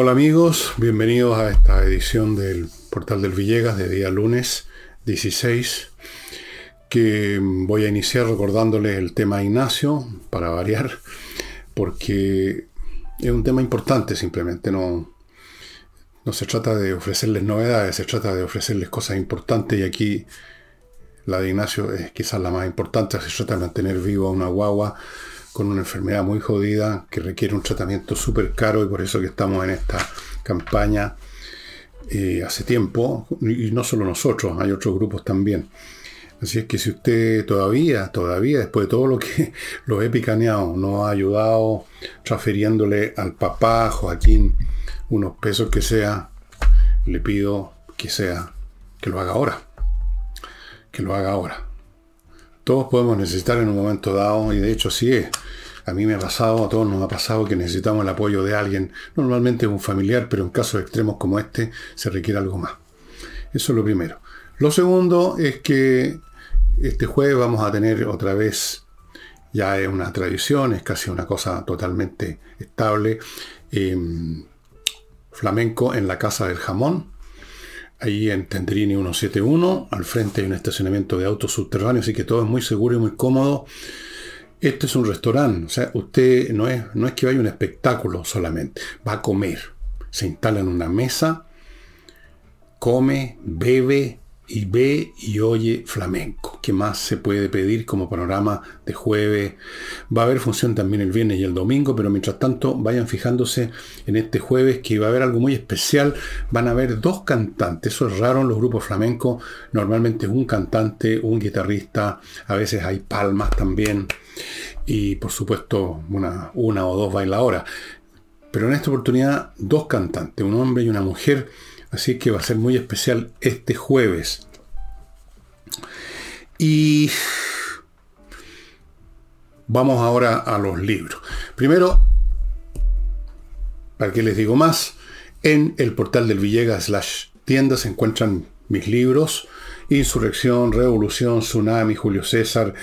Hola amigos, bienvenidos a esta edición del Portal del Villegas de día lunes 16, que voy a iniciar recordándoles el tema Ignacio, para variar, porque es un tema importante simplemente, no, no se trata de ofrecerles novedades, se trata de ofrecerles cosas importantes y aquí la de Ignacio es quizás la más importante, se trata de mantener vivo a una guagua con una enfermedad muy jodida que requiere un tratamiento súper caro y por eso que estamos en esta campaña eh, hace tiempo, y no solo nosotros, hay otros grupos también. Así es que si usted todavía, todavía, después de todo lo que lo he picaneado, no ha ayudado transfiriéndole al papá Joaquín unos pesos que sea, le pido que sea, que lo haga ahora. Que lo haga ahora. Todos podemos necesitar en un momento dado, y de hecho sí es. A mí me ha pasado, a todos nos ha pasado que necesitamos el apoyo de alguien, normalmente un familiar, pero en casos extremos como este se requiere algo más. Eso es lo primero. Lo segundo es que este jueves vamos a tener otra vez, ya es una tradición, es casi una cosa totalmente estable, em, flamenco en la Casa del Jamón ahí en Tendrini 171, al frente hay un estacionamiento de autos subterráneos, así que todo es muy seguro y muy cómodo. Este es un restaurante, o sea, usted no es, no es que vaya un espectáculo solamente, va a comer. Se instala en una mesa, come, bebe, y ve y oye flamenco. ¿Qué más se puede pedir como panorama de jueves? Va a haber función también el viernes y el domingo, pero mientras tanto vayan fijándose en este jueves que va a haber algo muy especial. Van a haber dos cantantes, eso es raro en los grupos flamencos. Normalmente un cantante, un guitarrista, a veces hay palmas también y por supuesto una, una o dos bailadoras. Pero en esta oportunidad dos cantantes, un hombre y una mujer Así que va a ser muy especial este jueves. Y vamos ahora a los libros. Primero, para que les digo más, en el portal del Villegas slash tienda se encuentran mis libros Insurrección, Revolución, Tsunami, Julio César,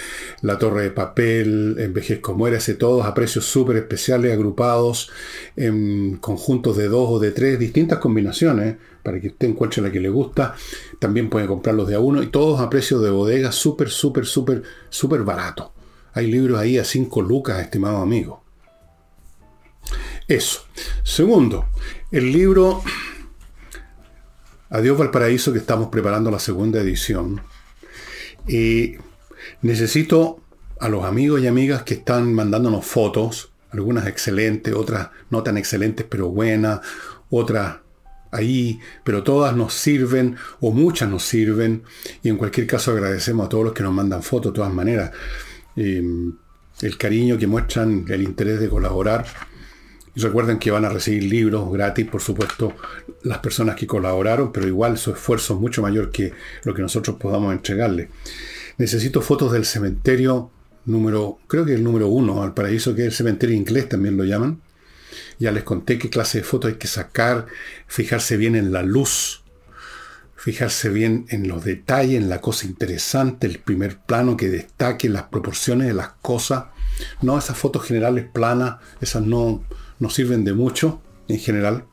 La Torre de Papel, Envejezco, Muérase, todos a precios súper especiales, agrupados en conjuntos de dos o de tres, distintas combinaciones, para que usted encuentre la que le gusta. También puede comprarlos de a uno y todos a precios de bodega, súper, súper, súper, súper barato. Hay libros ahí a 5 lucas, estimado amigo. Eso. Segundo, el libro Adiós Valparaíso, que estamos preparando la segunda edición. Y necesito a los amigos y amigas que están mandándonos fotos, algunas excelentes, otras no tan excelentes, pero buenas, otras ahí, pero todas nos sirven o muchas nos sirven. Y en cualquier caso agradecemos a todos los que nos mandan fotos de todas maneras. Em, el cariño que muestran, el interés de colaborar. Y recuerden que van a recibir libros gratis, por supuesto, las personas que colaboraron, pero igual su esfuerzo es mucho mayor que lo que nosotros podamos entregarle. Necesito fotos del cementerio número, creo que el número uno, al paraíso, que es el cementerio inglés, también lo llaman. Ya les conté qué clase de fotos hay que sacar, fijarse bien en la luz, fijarse bien en los detalles, en la cosa interesante, el primer plano que destaque las proporciones de las cosas. No esas fotos generales planas, esas no, no sirven de mucho en general.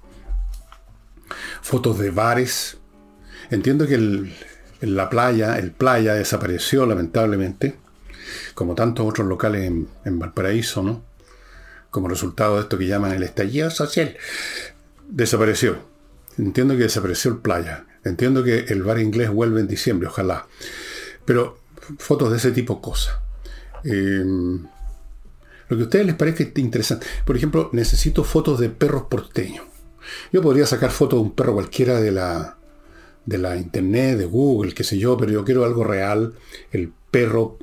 Fotos de bares. Entiendo que en la playa, el playa desapareció lamentablemente, como tantos otros locales en, Valparaíso, ¿no? Como resultado de esto que llaman el estallido social. Desapareció. Entiendo que desapareció el playa. Entiendo que el bar inglés vuelve en diciembre, ojalá. Pero fotos de ese tipo, cosas. Eh, lo que a ustedes les parezca interesante. Por ejemplo, necesito fotos de perros porteños. Yo podría sacar fotos de un perro cualquiera de la, de la internet, de Google, qué sé yo, pero yo quiero algo real. El perro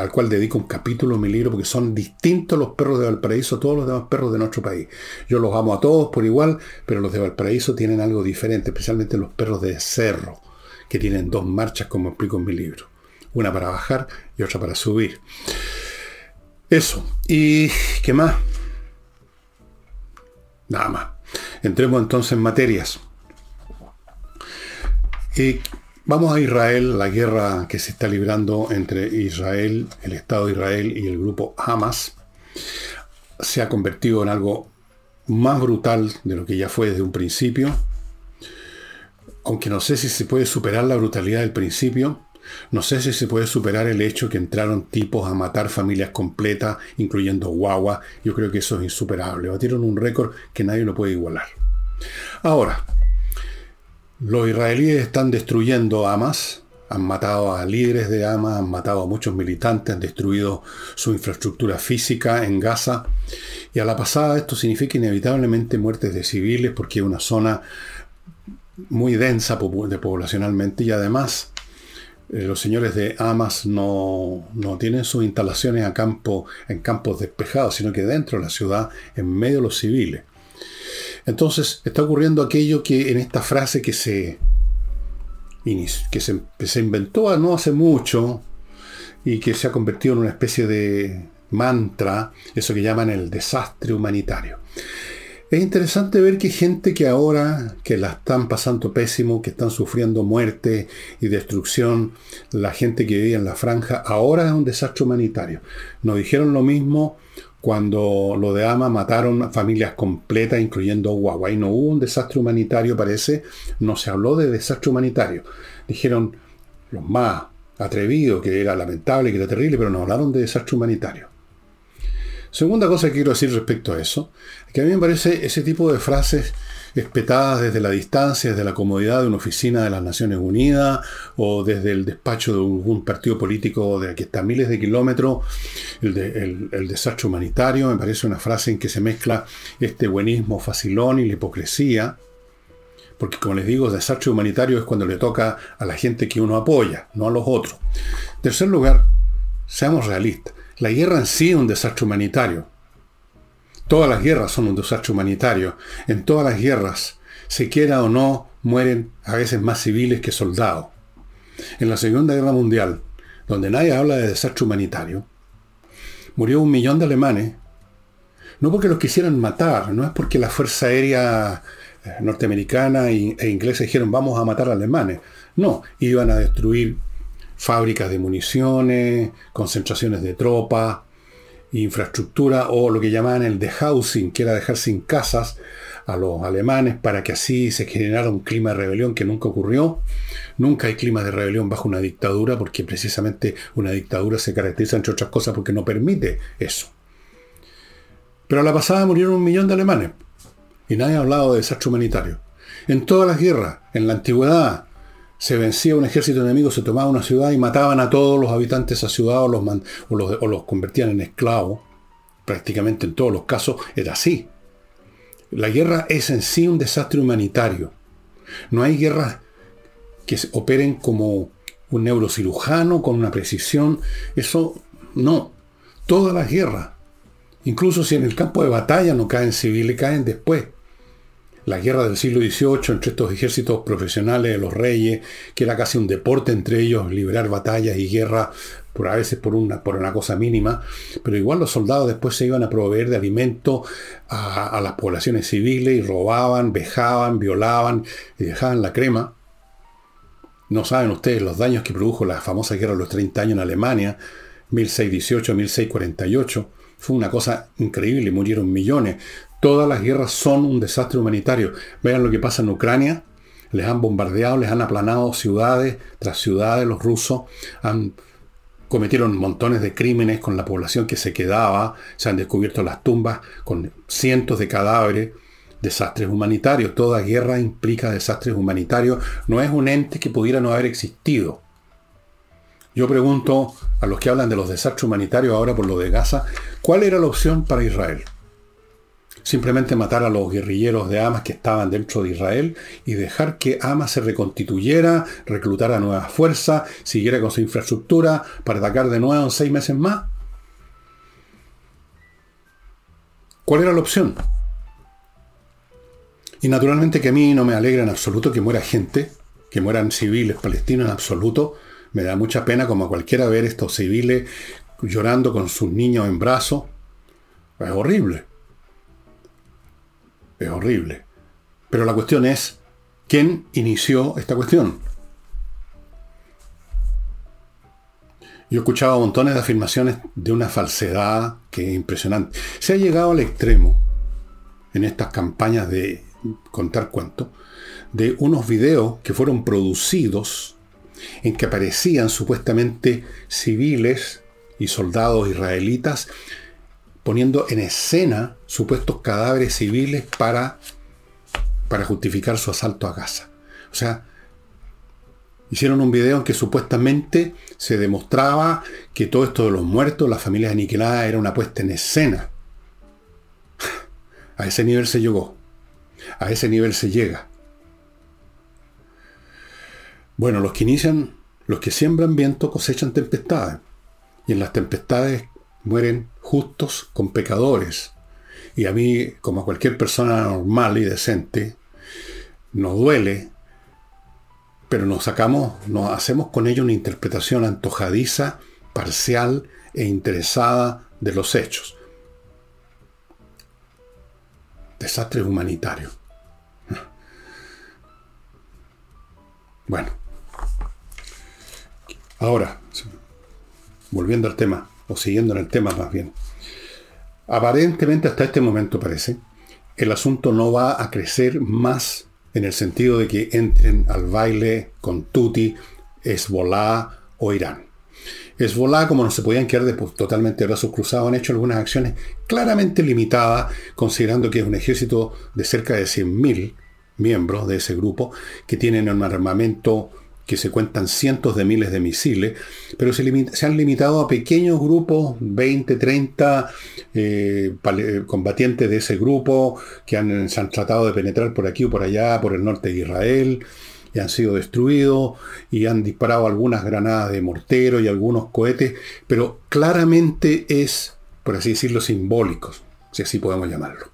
al cual dedico un capítulo en mi libro, porque son distintos los perros de Valparaíso a todos los demás perros de nuestro país. Yo los amo a todos por igual, pero los de Valparaíso tienen algo diferente, especialmente los perros de cerro, que tienen dos marchas, como explico en mi libro. Una para bajar y otra para subir. Eso. ¿Y qué más? Nada más. Entremos entonces en materias. Y vamos a Israel, la guerra que se está librando entre Israel, el Estado de Israel y el grupo Hamas, se ha convertido en algo más brutal de lo que ya fue desde un principio, aunque no sé si se puede superar la brutalidad del principio, no sé si se puede superar el hecho que entraron tipos a matar familias completas, incluyendo guagua. Yo creo que eso es insuperable. Batieron un récord que nadie lo puede igualar. Ahora, los israelíes están destruyendo Hamas, han matado a líderes de Hamas, han matado a muchos militantes, han destruido su infraestructura física en Gaza. Y a la pasada esto significa inevitablemente muertes de civiles porque es una zona muy densa poblacionalmente y además eh, los señores de Hamas no, tienen sus instalaciones a campo, en campos despejados, sino que dentro de la ciudad, en medio de los civiles. Entonces está ocurriendo aquello que en esta frase que se, que se, que se inventó no hace mucho y que se ha convertido en una especie de mantra, eso que llaman el desastre humanitario. Es interesante ver que gente que ahora, que la están pasando pésimo, que están sufriendo muerte y destrucción, la gente que vivía en la franja, ahora es un desastre humanitario. Nos dijeron lo mismo cuando lo de Ama mataron familias completas, incluyendo Huawei. No hubo un desastre humanitario, parece. No se habló de desastre humanitario. Dijeron los más atrevidos que era lamentable, que era terrible, pero no hablaron de desastre humanitario. Segunda cosa que quiero decir respecto a eso, que a mí me parece ese tipo de frases espetadas desde la distancia, desde la comodidad de una oficina de las Naciones Unidas o desde el despacho de un, partido político de que está miles de kilómetros, el, el, desastre humanitario, me parece una frase en que se mezcla este buenismo facilón y la hipocresía, porque como les digo, desastre humanitario es cuando le toca a la gente que uno apoya, no a los otros. Tercer lugar, seamos realistas. La guerra en sí es un desastre humanitario. Todas las guerras son un desastre humanitario. En todas las guerras, se quiera o no, mueren a veces más civiles que soldados. En la Segunda Guerra Mundial, donde nadie habla de desastre humanitario, murió un millón de alemanes, no porque los quisieran matar, no es porque la Fuerza Aérea eh, norteamericana e inglesa dijeron vamos a matar a alemanes. No, iban a destruir fábricas de municiones, concentraciones de tropas, infraestructura o lo que llamaban el de housing, que era dejar sin casas a los alemanes para que así se generara un clima de rebelión que nunca ocurrió. Nunca hay clima de rebelión bajo una dictadura porque precisamente una dictadura se caracteriza entre otras cosas porque no permite eso. Pero a la pasada murieron un millón de alemanes y nadie ha hablado de desastre humanitario. En todas las guerras, en la antigüedad, se vencía un ejército enemigo, se tomaba una ciudad y mataban a todos los habitantes de esa ciudad o los, convertían en esclavos. Prácticamente en todos los casos era así. La guerra es en sí un desastre humanitario. No hay guerras que operen como un neurocirujano con una precisión. Eso no. Todas las guerras, incluso si en el campo de batalla no caen civiles, caen después la guerra del siglo XVIII entre estos ejércitos profesionales de los reyes, que era casi un deporte entre ellos, liberar batallas y guerra, por a veces por una, por una cosa mínima, pero igual los soldados después se iban a proveer de alimento a, a las poblaciones civiles y robaban, vejaban, violaban y dejaban la crema. No saben ustedes los daños que produjo la famosa guerra de los 30 años en Alemania, 1618-1648. Fue una cosa increíble, murieron millones. Todas las guerras son un desastre humanitario. Vean lo que pasa en Ucrania. Les han bombardeado, les han aplanado ciudades tras ciudades. Los rusos han cometieron montones de crímenes con la población que se quedaba. Se han descubierto las tumbas con cientos de cadáveres. Desastres humanitarios. Toda guerra implica desastres humanitarios. No es un ente que pudiera no haber existido. Yo pregunto a los que hablan de los desastres humanitarios ahora por lo de Gaza, ¿cuál era la opción para Israel? Simplemente matar a los guerrilleros de Hamas que estaban dentro de Israel y dejar que Hamas se reconstituyera, reclutara nuevas fuerzas, siguiera con su infraestructura para atacar de nuevo en seis meses más. ¿Cuál era la opción? Y naturalmente que a mí no me alegra en absoluto que muera gente, que mueran civiles palestinos en absoluto. Me da mucha pena como a cualquiera ver estos civiles llorando con sus niños en brazos. Es horrible. Es horrible. Pero la cuestión es, ¿quién inició esta cuestión? Yo he escuchado montones de afirmaciones de una falsedad que es impresionante. Se ha llegado al extremo, en estas campañas de contar cuentos, de unos videos que fueron producidos en que aparecían supuestamente civiles y soldados israelitas poniendo en escena supuestos cadáveres civiles para, para justificar su asalto a Gaza. O sea, hicieron un video en que supuestamente se demostraba que todo esto de los muertos, las familias aniquiladas, era una puesta en escena. A ese nivel se llegó. A ese nivel se llega. Bueno, los que inician, los que siembran viento cosechan tempestades. Y en las tempestades mueren justos con pecadores. Y a mí, como a cualquier persona normal y decente, nos duele, pero nos sacamos, nos hacemos con ello una interpretación antojadiza, parcial e interesada de los hechos. Desastres humanitarios. Bueno. Ahora, volviendo al tema, o siguiendo en el tema más bien. Aparentemente hasta este momento parece, el asunto no va a crecer más en el sentido de que entren al baile con Tuti, Hezbollah o Irán. Hezbollah, como no se podían quedar de, totalmente de brazos cruzados, han hecho algunas acciones claramente limitadas, considerando que es un ejército de cerca de 100.000 miembros de ese grupo, que tienen un armamento que se cuentan cientos de miles de misiles, pero se, han limitado a pequeños grupos, 20, 30 eh, combatientes de ese grupo, que se han tratado de penetrar por aquí o por allá, por el norte de Israel, y han sido destruidos, y han disparado algunas granadas de mortero y algunos cohetes, pero claramente es, por así decirlo, simbólicos, si así podemos llamarlo.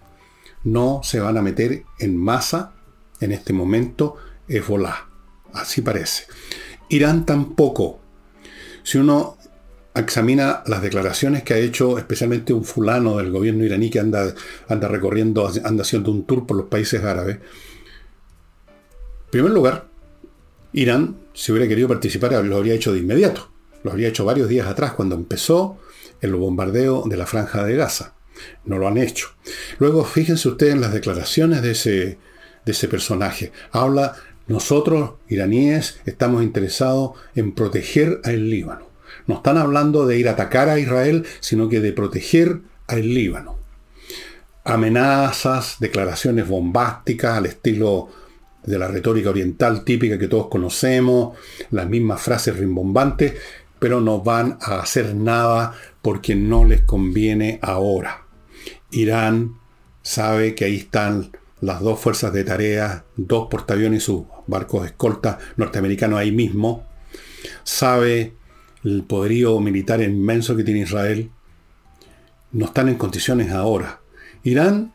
No se van a meter en masa en este momento Hezbollah Así parece. Irán tampoco. Si uno examina las declaraciones que ha hecho especialmente un fulano del gobierno iraní que anda, anda recorriendo, anda haciendo un tour por los países árabes. En primer lugar, Irán, si hubiera querido participar, lo habría hecho de inmediato. Lo habría hecho varios días atrás, cuando empezó el bombardeo de la franja de Gaza. No lo han hecho. Luego, fíjense ustedes en las declaraciones de ese, de ese personaje. Habla nosotros, iraníes, estamos interesados en proteger al Líbano. No están hablando de ir a atacar a Israel, sino que de proteger al Líbano. Amenazas, declaraciones bombásticas al estilo de la retórica oriental típica que todos conocemos, las mismas frases rimbombantes, pero no van a hacer nada porque no les conviene ahora. Irán sabe que ahí están las dos fuerzas de tarea, dos portaaviones y sus barcos de escolta norteamericanos ahí mismo, sabe el poderío militar inmenso que tiene Israel, no están en condiciones ahora. Irán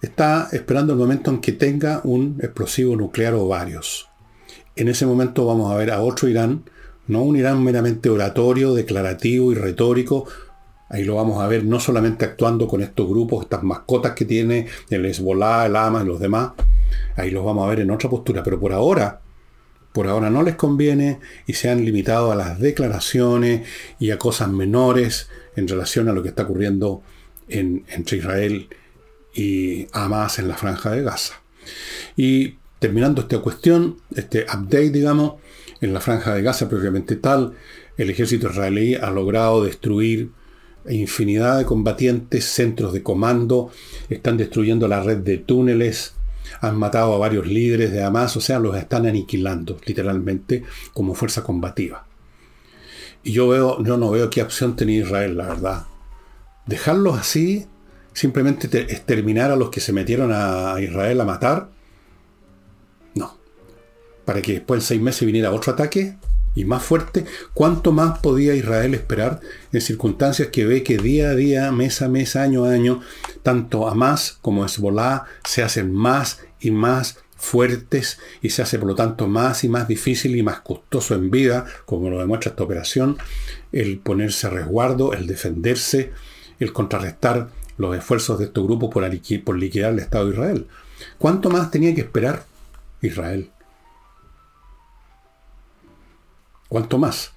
está esperando el momento en que tenga un explosivo nuclear o varios. En ese momento vamos a ver a otro Irán, no un Irán meramente oratorio, declarativo y retórico, Ahí lo vamos a ver no solamente actuando con estos grupos, estas mascotas que tiene el Hezbollah, el Hamas y los demás. Ahí los vamos a ver en otra postura. Pero por ahora, por ahora no les conviene y se han limitado a las declaraciones y a cosas menores en relación a lo que está ocurriendo entre Israel y Hamas en la franja de Gaza. Y terminando esta cuestión, este update, digamos, en la franja de Gaza propiamente tal, el ejército israelí ha logrado destruir infinidad de combatientes, centros de comando, están destruyendo la red de túneles, han matado a varios líderes de Hamas, o sea, los están aniquilando literalmente como fuerza combativa. Y yo veo, yo no veo qué opción tenía Israel, la verdad. Dejarlos así, simplemente exterminar a los que se metieron a Israel a matar. No. Para que después en seis meses viniera otro ataque, y más fuerte, ¿cuánto más podía Israel esperar en circunstancias que ve que día a día, mes a mes, año a año, tanto Hamas como Hezbollah se hacen más y más fuertes y se hace por lo tanto más y más difícil y más costoso en vida, como lo demuestra esta operación, el ponerse a resguardo, el defenderse, el contrarrestar los esfuerzos de estos grupos por, por liquidar el Estado de Israel. ¿Cuánto más tenía que esperar Israel? ¿Cuánto más?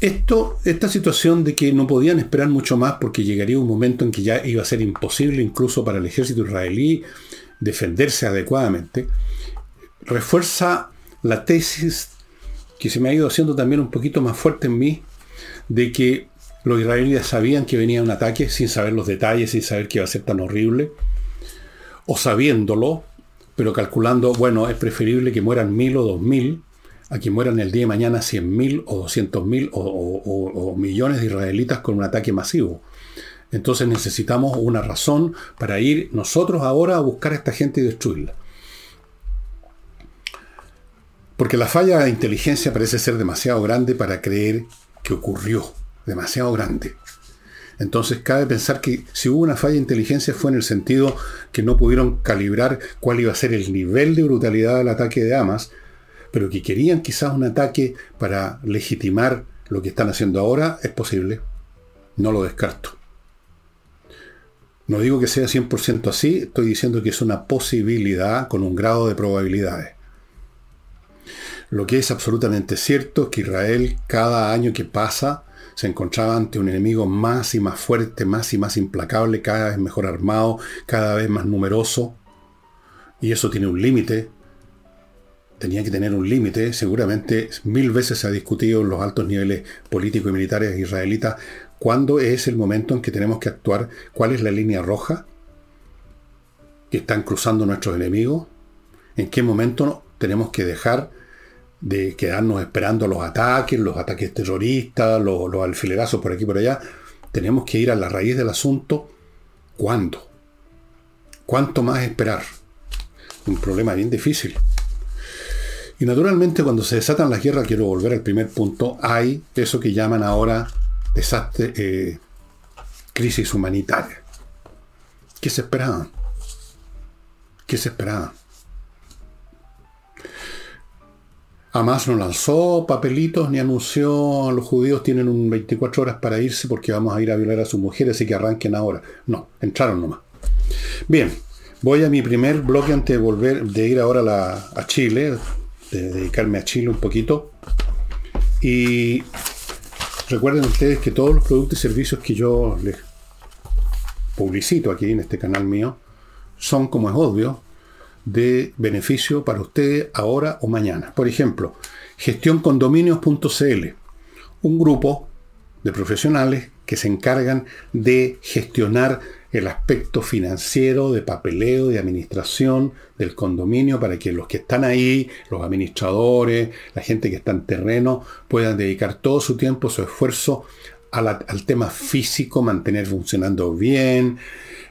esto, esta situación de que no podían esperar mucho más porque llegaría un momento en que ya iba a ser imposible incluso para el ejército israelí defenderse adecuadamente, refuerza la tesis que se me ha ido haciendo también un poquito más fuerte en mí, de que los israelíes sabían que venía un ataque sin saber los detalles, sin saber que iba a ser tan horrible, o sabiéndolo, pero calculando, bueno, es preferible que mueran mil o dos mil a que mueran el día de mañana cien mil o doscientos mil o millones de israelitas con un ataque masivo. Entonces necesitamos una razón para ir nosotros ahora a buscar a esta gente y destruirla. Porque la falla de inteligencia parece ser demasiado grande para creer que ocurrió. Demasiado grande. Entonces cabe pensar que si hubo una falla de inteligencia fue en el sentido que no pudieron calibrar cuál iba a ser el nivel de brutalidad del ataque de Hamas, pero que querían quizás un ataque para legitimar lo que están haciendo ahora, es posible. No lo descarto. No digo que sea 100% así, estoy diciendo que es una posibilidad con un grado de probabilidades. Lo que es absolutamente cierto es que Israel cada año que pasa se encontraba ante un enemigo más y más fuerte, más y más implacable, cada vez mejor armado, cada vez más numeroso. Y eso tiene un límite. Tenía que tener un límite. Seguramente mil veces se ha discutido en los altos niveles políticos y militares israelitas cuándo es el momento en que tenemos que actuar, cuál es la línea roja que están cruzando nuestros enemigos, en qué momento tenemos que dejar de quedarnos esperando los ataques, los ataques terroristas, los, alfilerazos por aquí y por allá. Tenemos que ir a la raíz del asunto. ¿Cuándo? ¿Cuánto más esperar? Un problema bien difícil. Y naturalmente cuando se desatan las guerras, quiero volver al primer punto, hay eso que llaman ahora desastre, eh, crisis humanitaria. ¿Qué se esperaba? ¿Qué se esperaba? Hamas no lanzó papelitos ni anunció los judíos tienen un 24 horas para irse porque vamos a ir a violar a sus mujeres y que arranquen ahora. No, entraron nomás. Bien, voy a mi primer bloque antes de volver, de ir ahora a, Chile, de dedicarme a Chile un poquito. Y recuerden ustedes que todos los productos y servicios que yo les publicito aquí en este canal mío son, como es obvio, de beneficio para usted ahora o mañana. Por ejemplo, gestioncondominios.cl, un grupo de profesionales que se encargan de gestionar el aspecto financiero, de papeleo, de administración del condominio para que los que están ahí, los administradores, la gente que está en terreno, puedan dedicar todo su tiempo, su esfuerzo al tema físico, mantener funcionando bien,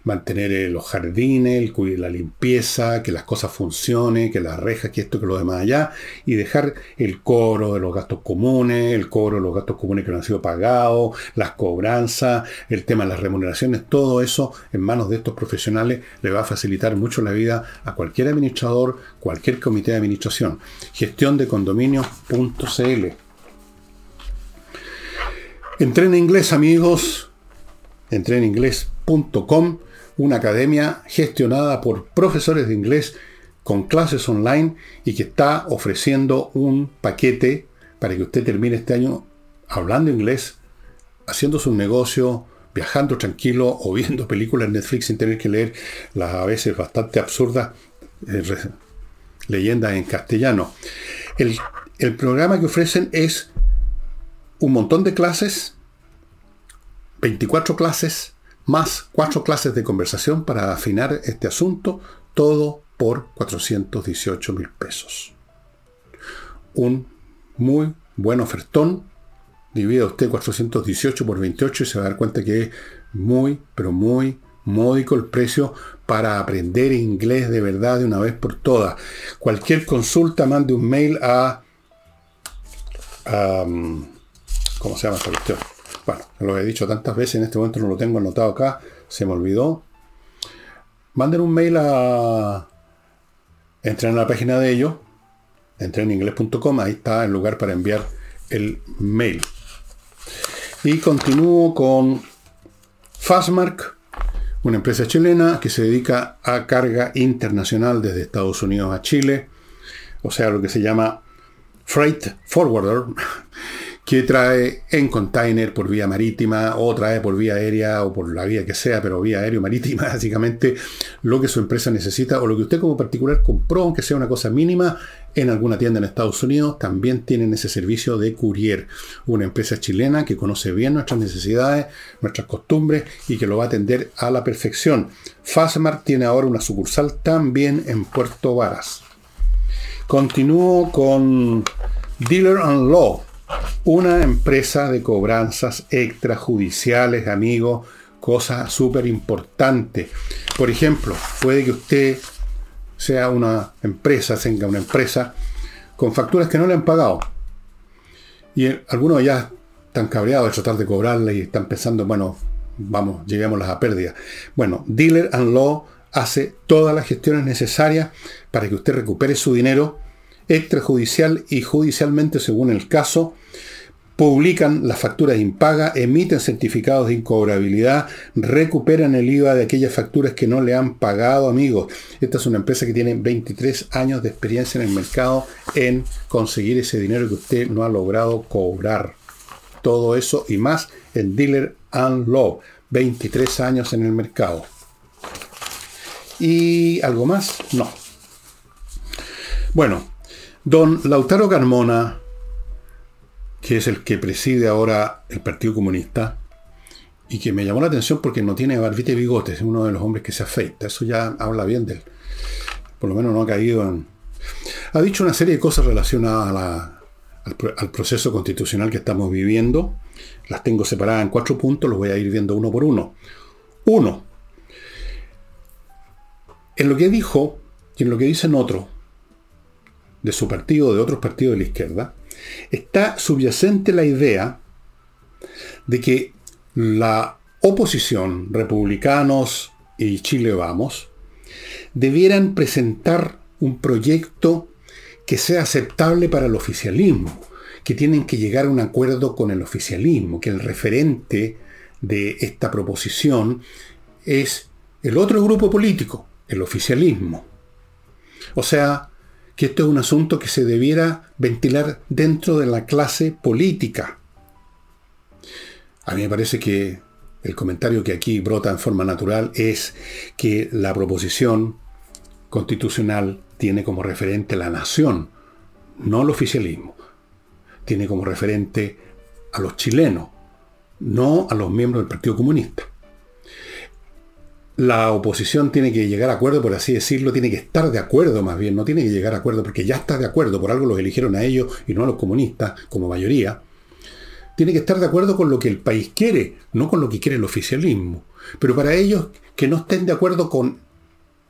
mantener eh, los jardines, la limpieza, que las cosas funcionen, que las rejas, que esto, que lo demás allá, y dejar el cobro de los gastos comunes, el cobro de los gastos comunes que no han sido pagados, las cobranzas, el tema de las remuneraciones, todo eso en manos de estos profesionales le va a facilitar mucho la vida a cualquier administrador, cualquier comité de administración. Gestión de condominios.cl. Entrena inglés, amigos. Entreninglés.com una academia gestionada por profesores de inglés con clases online y que está ofreciendo un paquete para que usted termine este año hablando inglés, haciendo su negocio, viajando tranquilo o viendo películas en Netflix sin tener que leer las a veces bastante absurdas eh, leyendas en castellano. El, el programa que ofrecen es un montón de clases, 24 clases, más cuatro clases de conversación para afinar este asunto, todo por 418 mil pesos. Un muy buen ofertón. Divida usted 418 por 28 y se va a dar cuenta que es muy, pero muy módico el precio para aprender inglés de verdad de una vez por todas. Cualquier consulta, mande un mail a... ¿Cómo se llama esta? Bueno, lo he dicho tantas veces, en este momento no lo tengo anotado acá, se me olvidó. Manden un mail a... Entren a la página de ellos, entren en inglés.com, ahí está el lugar para enviar el mail. Y continúo con Fastmark, una empresa chilena que se dedica a carga internacional desde Estados Unidos a Chile, o sea, lo que se llama Freight Forwarder, que trae en container por vía marítima o trae por vía aérea o por la vía que sea, pero vía aéreo marítima, básicamente lo que su empresa necesita o lo que usted como particular compró, aunque sea una cosa mínima, en alguna tienda en Estados Unidos, también tienen ese servicio de courier. Una empresa chilena que conoce bien nuestras necesidades, nuestras costumbres y que lo va a atender a la perfección. Fastmark tiene ahora una sucursal también en Puerto Varas. Continúo con Dealer and Law una empresa de cobranzas extrajudiciales, amigos, cosa súper importante. Por ejemplo, puede que usted sea una empresa, tenga una empresa con facturas que no le han pagado. Y algunos ya están cabreados de tratar de cobrarle y están pensando, bueno, vamos, lleguémoslas a pérdida. Bueno, Dealer and Law hace todas las gestiones necesarias para que usted recupere su dinero extrajudicial y judicialmente según el caso, publican las facturas impagas, emiten certificados de incobrabilidad, recuperan el IVA de aquellas facturas que no le han pagado, amigos. Esta es una empresa que tiene 23 años de experiencia en el mercado en conseguir ese dinero que usted no ha logrado cobrar. Todo eso y más en Dealer and Law. 23 años en el mercado. ¿Y algo más? No. Bueno, Don Lautaro Carmona, que es el que preside ahora el Partido Comunista, y que me llamó la atención porque no tiene barbita y bigotes, es uno de los hombres que se afeita, eso ya habla bien de él. Por lo menos no ha caído en... Ha dicho una serie de cosas relacionadas al, al proceso constitucional que estamos viviendo. Las tengo separadas en cuatro puntos, los voy a ir viendo uno por uno. Uno, en lo que dijo y en lo que dicen otros, de su partido de otros partidos de la izquierda, está subyacente la idea de que la oposición, republicanos y Chile Vamos, debieran presentar un proyecto que sea aceptable para el oficialismo, que tienen que llegar a un acuerdo con el oficialismo, que el referente de esta proposición es el otro grupo político, el oficialismo. O sea, que esto es un asunto que se debiera ventilar dentro de la clase política. A mí me parece que el comentario que aquí brota en forma natural es que la proposición constitucional tiene como referente la nación, no el oficialismo. Tiene como referente a los chilenos, no a los miembros del Partido Comunista la oposición tiene que llegar a acuerdo, por así decirlo, tiene que estar de acuerdo más bien, no tiene que llegar a acuerdo porque ya está de acuerdo, por algo los eligieron a ellos y no a los comunistas como mayoría. Tiene que estar de acuerdo con lo que el país quiere, no con lo que quiere el oficialismo. Pero para ellos que no estén de acuerdo con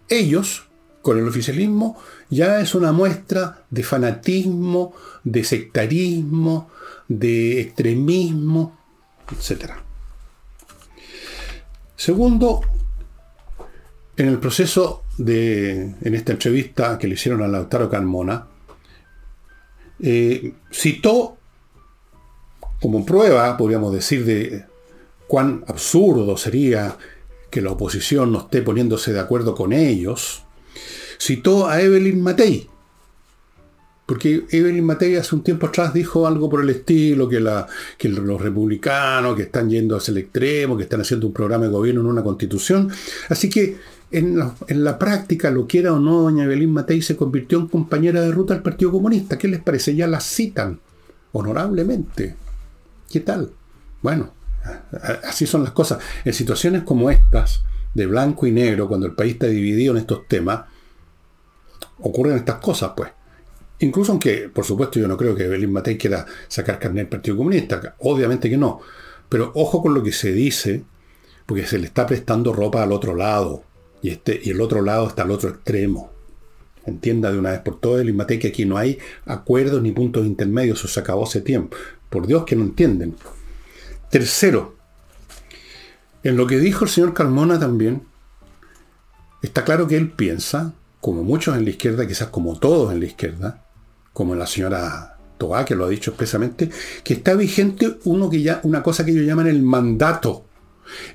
ellos, con el oficialismo, ya es una muestra de fanatismo, de sectarismo, de extremismo, etc. Segundo, en el proceso de, en esta entrevista que le hicieron a Lautaro Carmona, eh, citó como prueba, podríamos decir, de cuán absurdo sería que la oposición no esté poniéndose de acuerdo con ellos, citó a Evelyn Matei, porque Evelyn Matei hace un tiempo atrás dijo algo por el estilo, que, la, que los republicanos que están yendo hacia el extremo, que están haciendo un programa de gobierno en una constitución. Así que en la, práctica, lo quiera o no, doña Evelyn Matei se convirtió en compañera de ruta al Partido Comunista. ¿Qué les parece? Ya la citan honorablemente. ¿Qué tal? Bueno, así son las cosas. En situaciones como estas, de blanco y negro, cuando el país está dividido en estos temas, ocurren estas cosas, pues. Incluso aunque, por supuesto, yo no creo que Evelyn Matei quiera sacar carnet del Partido Comunista. Obviamente que no. Pero ojo con lo que se dice, porque se le está prestando ropa al otro lado. Y, este, y el otro lado está al otro extremo. Entienda de una vez por todas, Evelyn Matei, que aquí no hay acuerdos ni puntos intermedios. Eso se acabó hace tiempo. Por Dios que no entienden. Tercero, en lo que dijo el señor Carmona también, está claro que él piensa, como muchos en la izquierda, quizás como todos en la izquierda, como la señora Toá, que lo ha dicho expresamente, que está vigente uno que ya, una cosa que ellos llaman el mandato.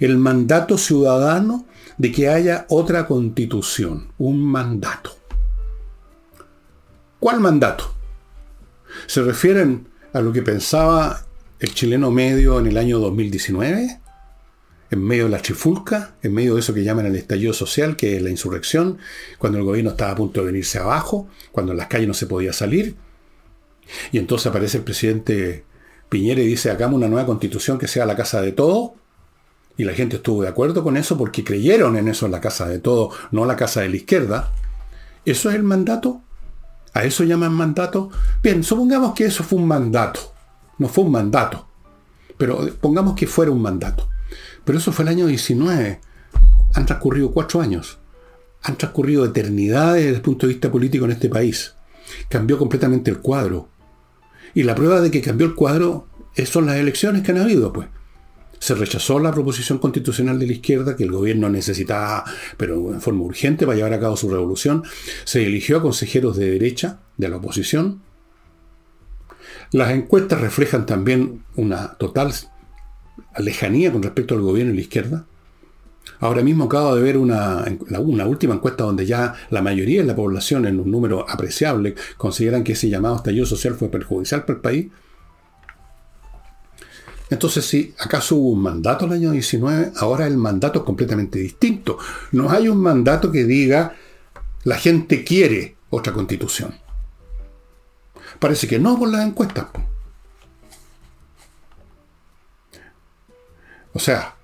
El mandato ciudadano de que haya otra constitución. Un mandato. ¿Cuál mandato? Se refieren a lo que pensaba el chileno medio en el año 2019, en medio de la chifulca, en medio de eso que llaman el estallido social, que es la insurrección, cuando el gobierno estaba a punto de venirse abajo, cuando en las calles no se podía salir. Y entonces aparece el presidente Piñera y dice, hagamos una nueva constitución que sea la casa de todo. Y la gente estuvo de acuerdo con eso porque creyeron en eso en la casa de todo, no la casa de la izquierda. ¿Eso es el mandato? ¿A eso llaman mandato? Bien, supongamos que eso fue un mandato. No fue un mandato. Pero pongamos que fuera un mandato. Pero eso fue el año 19. Han transcurrido cuatro años. Han transcurrido eternidades desde el punto de vista político en este país. Cambió completamente el cuadro. Y la prueba de que cambió el cuadro son las elecciones que han habido, pues. Se rechazó la proposición constitucional de la izquierda que el gobierno necesitaba, pero en forma urgente, para llevar a cabo su revolución. Se eligió a consejeros de derecha, de la oposición. Las encuestas reflejan también una total lejanía con respecto al gobierno y la izquierda. Ahora mismo acabo de ver una, una, última encuesta donde ya la mayoría de la población, en un número apreciable, consideran que ese llamado estallido social fue perjudicial para el país. Entonces, si acaso hubo un mandato en el año 19, ahora el mandato es completamente distinto. No hay un mandato que diga la gente quiere otra constitución. Parece que no por las encuestas. O sea,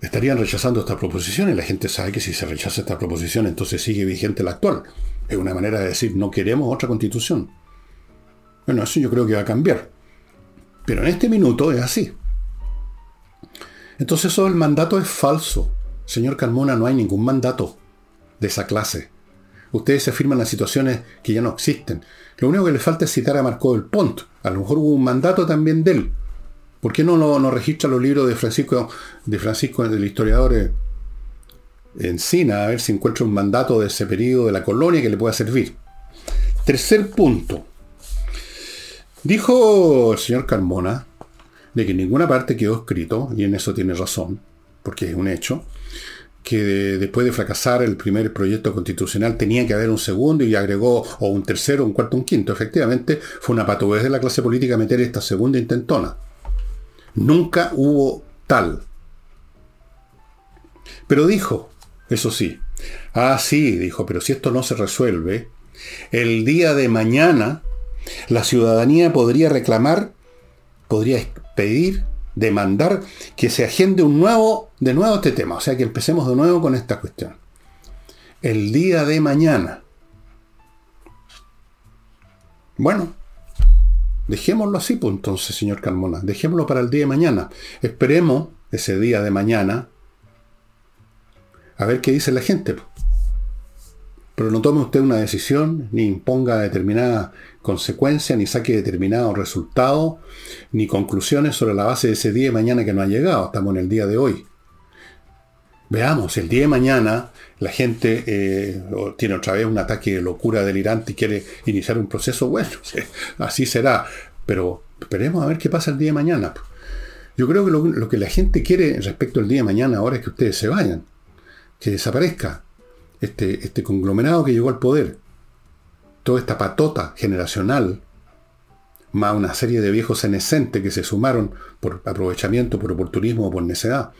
estarían rechazando esta proposición y la gente sabe que si se rechaza esta proposición entonces sigue vigente la actual. Es una manera de decir no queremos otra constitución. Bueno, eso yo creo que va a cambiar. Pero en este minuto es así. Entonces eso del mandato es falso. Señor Carmona, no hay ningún mandato de esa clase. Ustedes se afirman las situaciones que ya no existen. Lo único que le falta es citar a Marco del Pont. A lo mejor hubo un mandato también de él. ¿Por qué no, no, registra los libros de Francisco, de Francisco, del historiador eh, Encina, a ver si encuentra un mandato de ese periodo de la colonia que le pueda servir? Tercer punto. Dijo el señor Carmona de que en ninguna parte quedó escrito, y en eso tiene razón, porque es un hecho, que después de fracasar el primer proyecto constitucional tenía que haber un segundo y agregó o un tercero, un cuarto, un quinto. Efectivamente, fue una patudez de la clase política meter esta segunda intentona. Nunca hubo tal. Pero dijo, eso sí, ah, sí, dijo, pero si esto no se resuelve, el día de mañana la ciudadanía podría reclamar, podría pedir, demandar que se agende un nuevo, de nuevo este tema, o sea que empecemos de nuevo con esta cuestión. El día de mañana. Bueno, Dejémoslo así, pues entonces, señor Carmona. Dejémoslo para el día de mañana. Esperemos ese día de mañana a ver qué dice la gente. Pues. Pero no tome usted una decisión, ni imponga determinada consecuencia, ni saque determinado resultado, ni conclusiones sobre la base de ese día de mañana que no ha llegado. Estamos en el día de hoy. Veamos, el día de mañana la gente eh, tiene otra vez un ataque de locura delirante y quiere iniciar un proceso, bueno, así será. Pero esperemos a ver qué pasa el día de mañana. Yo creo que lo, que la gente quiere respecto al día de mañana ahora es que ustedes se vayan, que desaparezca este, este conglomerado que llegó al poder, toda esta patota generacional, más una serie de viejos senescentes que se sumaron por aprovechamiento, por oportunismo o por necedad.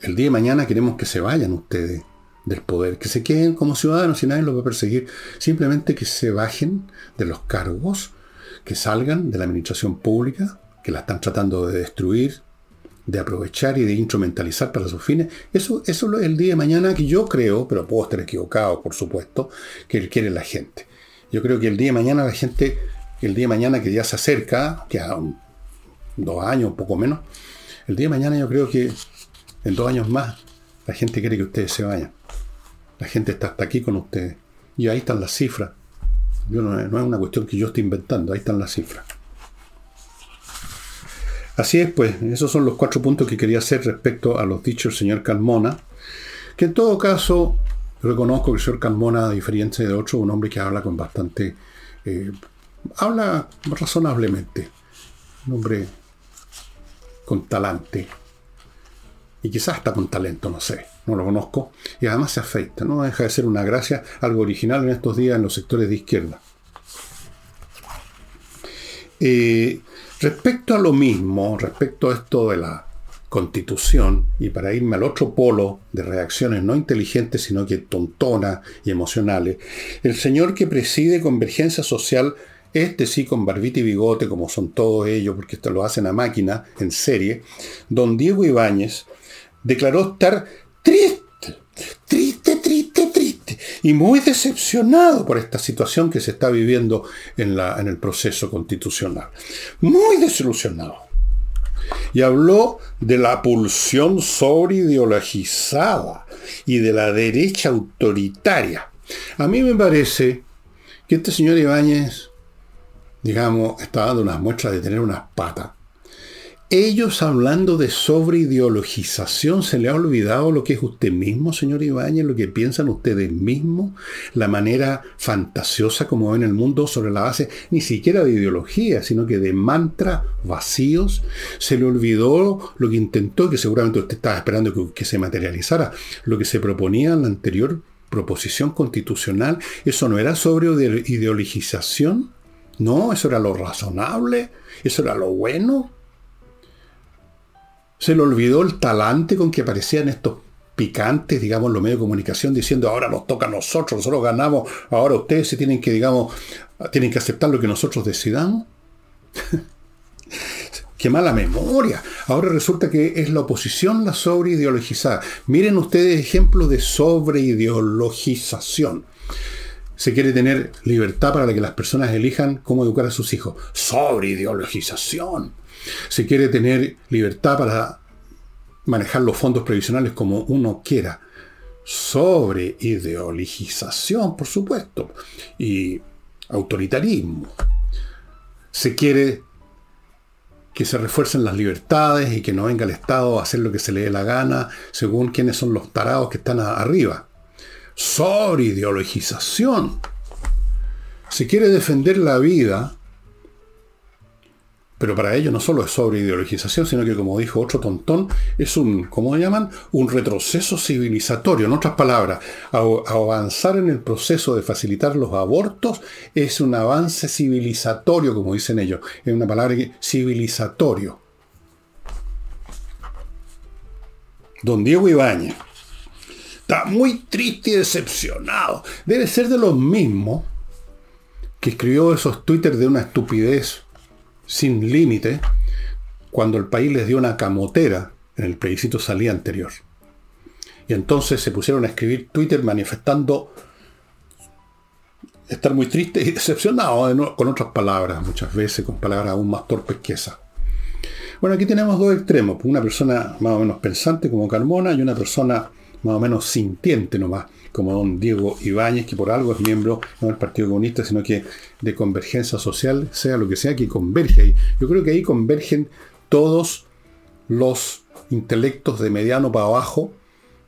El día de mañana queremos que se vayan ustedes del poder, que se queden como ciudadanos y nadie los va a perseguir. Simplemente que se bajen de los cargos, que salgan de la administración pública, que la están tratando de destruir, de aprovechar y de instrumentalizar para sus fines. Eso, eso es el día de mañana que yo creo, pero puedo estar equivocado, por supuesto, que quiere la gente. Yo creo que el día de mañana la gente, el día de mañana que ya se acerca, que a dos años, un poco menos, el día de mañana yo creo que en dos años más la gente quiere que ustedes se vayan. La gente está hasta aquí con ustedes. Y ahí están las cifras. Yo no, es una cuestión que yo esté inventando, ahí están las cifras. Así es, pues, esos son los cuatro puntos que quería hacer respecto a los dichos del señor Calmona, que en todo caso reconozco que el señor Calmona, a diferencia de otro, un hombre que habla con bastante... Eh, habla razonablemente, un hombre con talante, y quizás hasta con talento, no sé no lo conozco, y además se afecta, no deja de ser una gracia, algo original en estos días en los sectores de izquierda. Eh, Respecto a lo mismo, respecto a esto de la constitución, y para irme al otro polo de reacciones no inteligentes, sino que tontonas y emocionales, el señor que preside Convergencia Social, este sí con barbita y bigote, como son todos ellos, porque esto lo hacen a máquina, en serie, don Diego Ibáñez, declaró estar triste, triste, y muy decepcionado por esta situación que se está viviendo en, la, en el proceso constitucional. Muy desilusionado. Y habló de la pulsión sobreideologizada y de la derecha autoritaria. A mí me parece que este señor Ibáñez, digamos, está dando unas muestras de tener unas patas ellos hablando de sobreideologización, ¿se le ha olvidado lo que es usted mismo, señor Ibáñez, lo que piensan ustedes mismos, la manera fantasiosa como ven el mundo sobre la base ni siquiera de ideología, sino que de mantras vacíos? ¿Se le olvidó lo que intentó, que seguramente usted estaba esperando que, que se materializara, lo que se proponía en la anterior proposición constitucional? ¿Eso no era sobre ideologización? No, eso era lo razonable, eso era lo bueno. Se le olvidó el talante con que aparecían estos picantes, digamos, los medios de comunicación diciendo ahora nos toca a nosotros, nosotros ganamos, ahora ustedes se tienen que, digamos, tienen que aceptar lo que nosotros decidamos. Qué mala memoria. Ahora resulta que es la oposición la sobreideologizada. Miren ustedes ejemplos de sobreideologización. Se quiere tener libertad para que las personas elijan cómo educar a sus hijos. Sobreideologización. Se quiere tener libertad para manejar los fondos previsionales como uno quiera. Sobre ideologización, por supuesto. Y autoritarismo. Se quiere que se refuercen las libertades y que no venga el Estado a hacer lo que se le dé la gana según quiénes son los tarados que están arriba. Sobre ideologización. Se quiere defender la vida pero para ello no solo es sobre ideologización, sino que, como dijo otro tontón, es un, ¿cómo llaman? Un retroceso civilizatorio. En otras palabras, avanzar en el proceso de facilitar los abortos es un avance civilizatorio, como dicen ellos. Es una palabra que, civilizatorio. Don Diego Ibáñez está muy triste y decepcionado. Debe ser de los mismos que escribió esos twitters de una estupidez sin límite cuando el país les dio una camotera en el plebiscito salía anterior. Y entonces se pusieron a escribir Twitter manifestando estar muy triste y decepcionado, con otras palabras, muchas veces con palabras aún más torpes que esas. Bueno, aquí tenemos dos extremos, una persona más o menos pensante como Carmona y una persona más o menos sintiente nomás, como don Diego Ibáñez, que por algo es miembro no del Partido Comunista, sino que de Convergencia Social, sea lo que sea, que converge ahí. Yo creo que ahí convergen todos los intelectos de mediano para abajo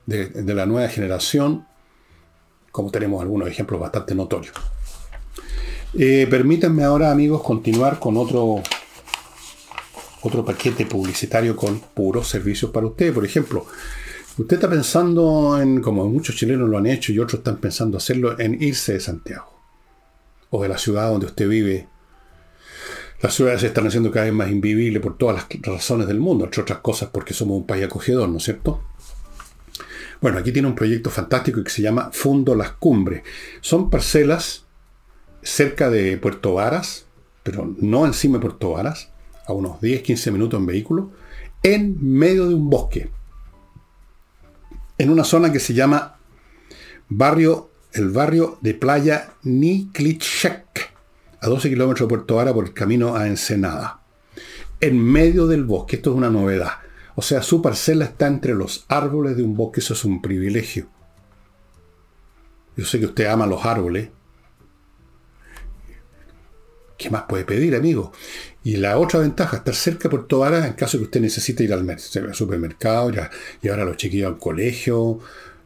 de, la nueva generación, como tenemos algunos ejemplos bastante notorios. Eh, permítanme ahora, amigos, continuar con otro, otro paquete publicitario con puros servicios para ustedes. Por ejemplo, Usted está pensando en, como muchos chilenos lo han hecho y otros están pensando hacerlo, en irse de Santiago o de la ciudad donde usted vive. Las ciudades se están haciendo cada vez más invivibles por todas las razones del mundo, entre otras cosas porque somos un país acogedor, ¿no es cierto? Bueno, aquí tiene un proyecto fantástico que se llama Fundo Las Cumbres. Son parcelas cerca de Puerto Varas, pero no encima de Puerto Varas, a unos 10-15 minutos en vehículo, en medio de un bosque en una zona que se llama barrio, el barrio de playa Niklichek, a 12 kilómetros de Puerto Vara por el camino a Ensenada. En medio del bosque, esto es una novedad. O sea, su parcela está entre los árboles de un bosque, eso es un privilegio. Yo sé que usted ama los árboles. ¿Qué más puede pedir, amigo? Y la otra ventaja, estar cerca de Puerto Vara en caso que usted necesite ir al supermercado, llevar a los chiquillos al colegio,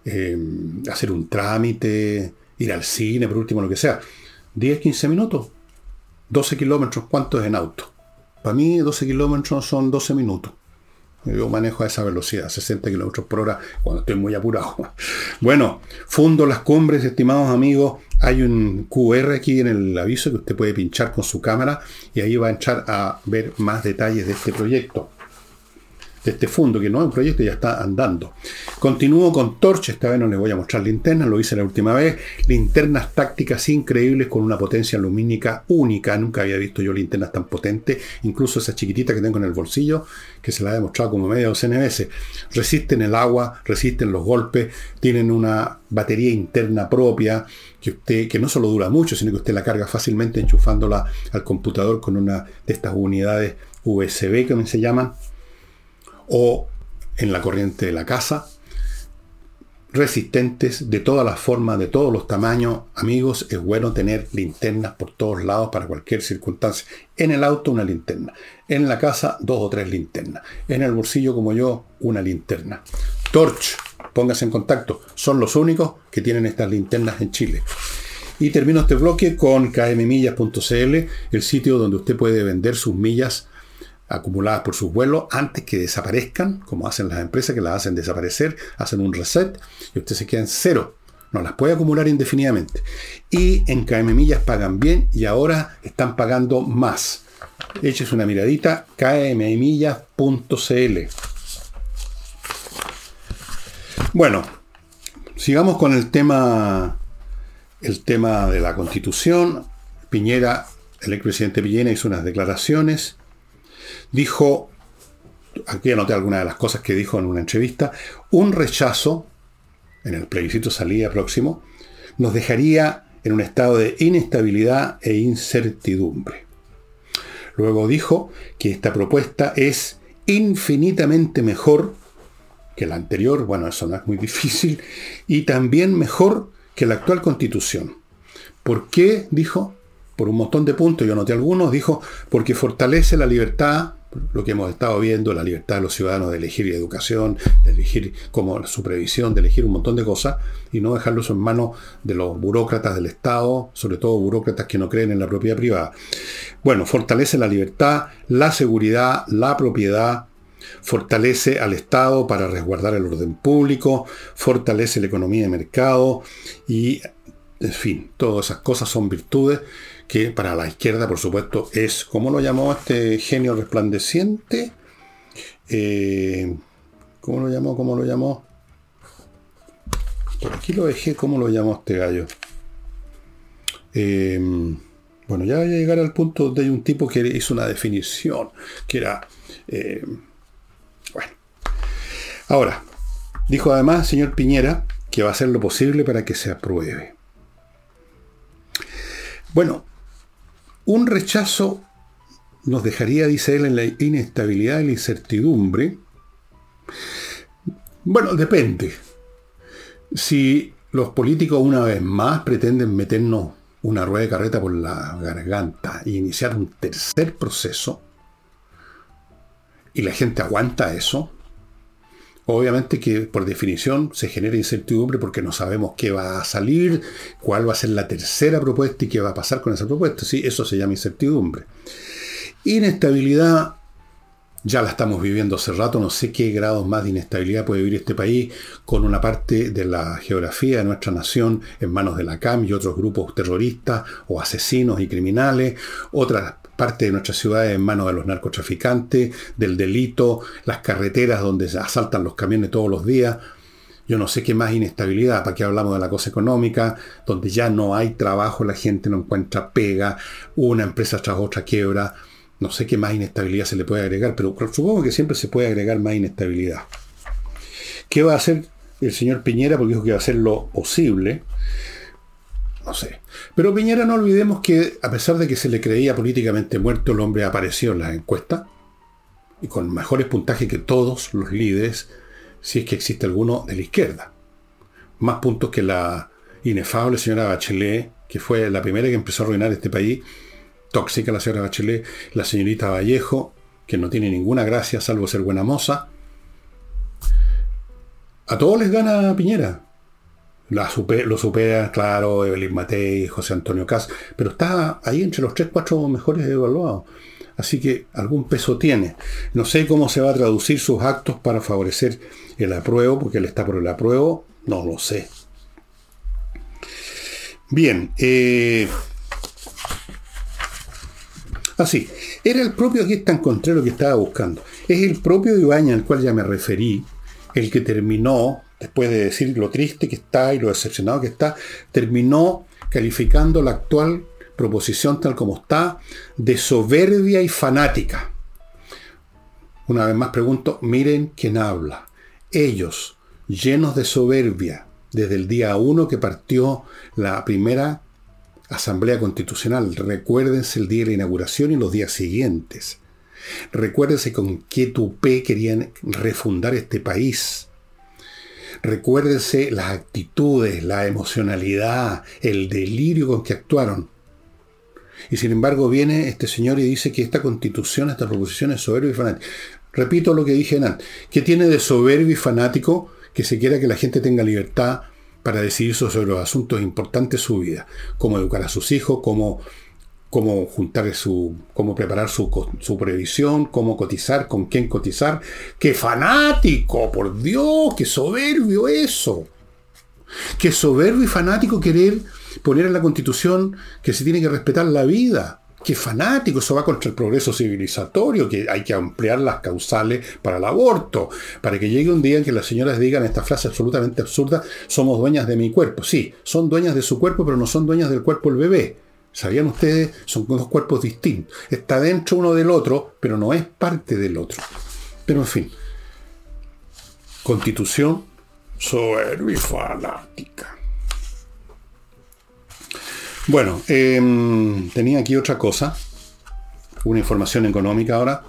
em, hacer un trámite, ir al cine, por último, lo que sea. 10, 15 minutos, 12 kilómetros, ¿cuánto es en auto? Para mí 12 kilómetros son 12 minutos. Yo manejo a esa velocidad, 60 kilómetros por hora, cuando estoy muy apurado. Bueno, fundo las cumbres, estimados amigos. Hay un QR aquí en el aviso que usted puede pinchar con su cámara y ahí va a entrar a ver más detalles de este proyecto este fondo, que no es un proyecto, ya está andando. Continúo con Torch, esta vez no les voy a mostrar linternas, lo hice la última vez. Linternas tácticas increíbles con una potencia lumínica única. Nunca había visto yo linternas tan potentes, incluso esa chiquitita que tengo en el bolsillo, que se la he demostrado como media docena veces. Resisten el agua, resisten los golpes, tienen una batería interna propia que usted que no solo dura mucho, sino que usted la carga fácilmente enchufándola al computador con una de estas unidades USB que se llaman o en la corriente de la casa, resistentes de todas las formas, de todos los tamaños. Amigos, es bueno tener linternas por todos lados para cualquier circunstancia. En el auto una linterna, en la casa dos o tres linternas, en el bolsillo como yo una linterna. Torch, póngase en contacto, son los únicos que tienen estas linternas en Chile. Y termino este bloque con kmmillas.cl, el sitio donde usted puede vender sus millas acumuladas por sus vuelos antes que desaparezcan, como hacen las empresas que las hacen desaparecer, hacen un reset y usted se queda en cero. No las puede acumular indefinidamente. Y en KM Millas pagan bien y ahora están pagando más. Eches una miradita, kmmillas.cl. Bueno, sigamos con el tema, el tema de la constitución. Piñera, el expresidente Piñera hizo unas declaraciones dijo, aquí anoté algunas de las cosas que dijo en una entrevista, un rechazo en el plebiscito salida próximo nos dejaría en un estado de inestabilidad e incertidumbre. Luego dijo que esta propuesta es infinitamente mejor que la anterior, bueno, eso no es muy difícil, y también mejor que la actual constitución. ¿Por qué? Dijo, por un montón de puntos, yo anoté algunos, dijo, porque fortalece la libertad lo que hemos estado viendo, la libertad de los ciudadanos de elegir educación, de elegir como su previsión, de elegir un montón de cosas y no dejarlo en manos de los burócratas del Estado, sobre todo burócratas que no creen en la propiedad privada. Bueno, fortalece la libertad, la seguridad, la propiedad, fortalece al Estado para resguardar el orden público, fortalece la economía de mercado y, en fin, todas esas cosas son virtudes que para la izquierda, por supuesto, es, ¿cómo lo llamó este genio resplandeciente? Eh, ¿Cómo lo llamó? ¿Cómo lo llamó? Por aquí lo dejé, ¿cómo lo llamó este gallo? Eh, bueno, ya voy a llegar al punto donde hay un tipo que hizo una definición, que era... Eh, bueno. Ahora, dijo además, señor Piñera, que va a hacer lo posible para que se apruebe. Bueno, un rechazo nos dejaría, dice él, en la inestabilidad y la incertidumbre. Bueno, depende. Si los políticos una vez más pretenden meternos una rueda de carreta por la garganta e iniciar un tercer proceso, y la gente aguanta eso, Obviamente que por definición se genera incertidumbre porque no sabemos qué va a salir, cuál va a ser la tercera propuesta y qué va a pasar con esa propuesta. Sí, eso se llama incertidumbre. Inestabilidad, ya la estamos viviendo hace rato, no sé qué grados más de inestabilidad puede vivir este país con una parte de la geografía de nuestra nación en manos de la CAM y otros grupos terroristas o asesinos y criminales, otras parte de nuestras ciudades en manos de los narcotraficantes, del delito, las carreteras donde asaltan los camiones todos los días. Yo no sé qué más inestabilidad, para qué hablamos de la cosa económica, donde ya no hay trabajo, la gente no encuentra pega, una empresa tras otra quiebra. No sé qué más inestabilidad se le puede agregar, pero supongo que siempre se puede agregar más inestabilidad. ¿Qué va a hacer el señor Piñera? Porque dijo que va a hacer lo posible no sé. Pero Piñera no olvidemos que, a pesar de que se le creía políticamente muerto, el hombre apareció en las encuestas y con mejores puntajes que todos los líderes, si es que existe alguno de la izquierda. Más puntos que la inefable señora Bachelet, que fue la primera que empezó a arruinar este país. Tóxica la señora Bachelet, la señorita Vallejo, que no tiene ninguna gracia salvo ser buena moza. A todos les gana Piñera lo supera, claro, Evelyn Matei, José Antonio Cas, pero está ahí entre los 3, 4 mejores evaluados. Así que algún peso tiene. No sé cómo se va a traducir sus actos para favorecer el apruebo, porque él está por el apruebo, no lo sé. Bien, eh, así, era el propio, aquí está encontré lo que estaba buscando, es el propio Ibaña al cual ya me referí, el que terminó, después de decir lo triste que está y lo decepcionado que está, terminó calificando la actual proposición tal como está de soberbia y fanática. Una vez más pregunto, miren quién habla. Ellos, llenos de soberbia, desde el día 1 que partió la primera Asamblea Constitucional. Recuérdense el día de la inauguración y los días siguientes. Recuérdense con qué tupé querían refundar este país. Recuérdense las actitudes, la emocionalidad, el delirio con que actuaron. Y sin embargo viene este señor y dice que esta constitución, esta proposición es soberbia y fanática. Repito lo que dije antes. ¿Qué tiene de soberbio y fanático que se quiera que la gente tenga libertad para decidir sobre los asuntos importantes de su vida, cómo educar a sus hijos, cómo, cómo juntar su, cómo preparar su, su, previsión, cómo cotizar, con quién cotizar. ¡Qué fanático! ¡Por Dios! ¡Qué soberbio eso! ¡Qué soberbio y fanático querer poner en la constitución que se tiene que respetar la vida! Qué fanático, eso va contra el progreso civilizatorio, que hay que ampliar las causales para el aborto, para que llegue un día en que las señoras digan esta frase absolutamente absurda, somos dueñas de mi cuerpo. Sí, son dueñas de su cuerpo, pero no son dueñas del cuerpo del bebé. ¿Sabían ustedes? Son dos cuerpos distintos. Está dentro uno del otro, pero no es parte del otro. Pero en fin, constitución soberbia. Bueno, em, tenía aquí otra cosa, una información económica ahora.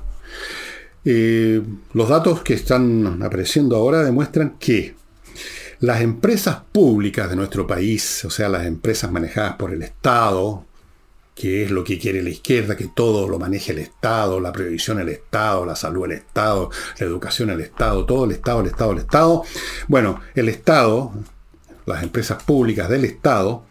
Eh, los datos que están apareciendo ahora demuestran que las empresas públicas de nuestro país, o sea, las empresas manejadas por el Estado, que es lo que quiere la izquierda, que todo lo maneje el Estado, la previsión el Estado, la salud el Estado, la educación el Estado, todo el Estado, el Estado, el Estado. Bueno, el Estado, las empresas públicas del Estado,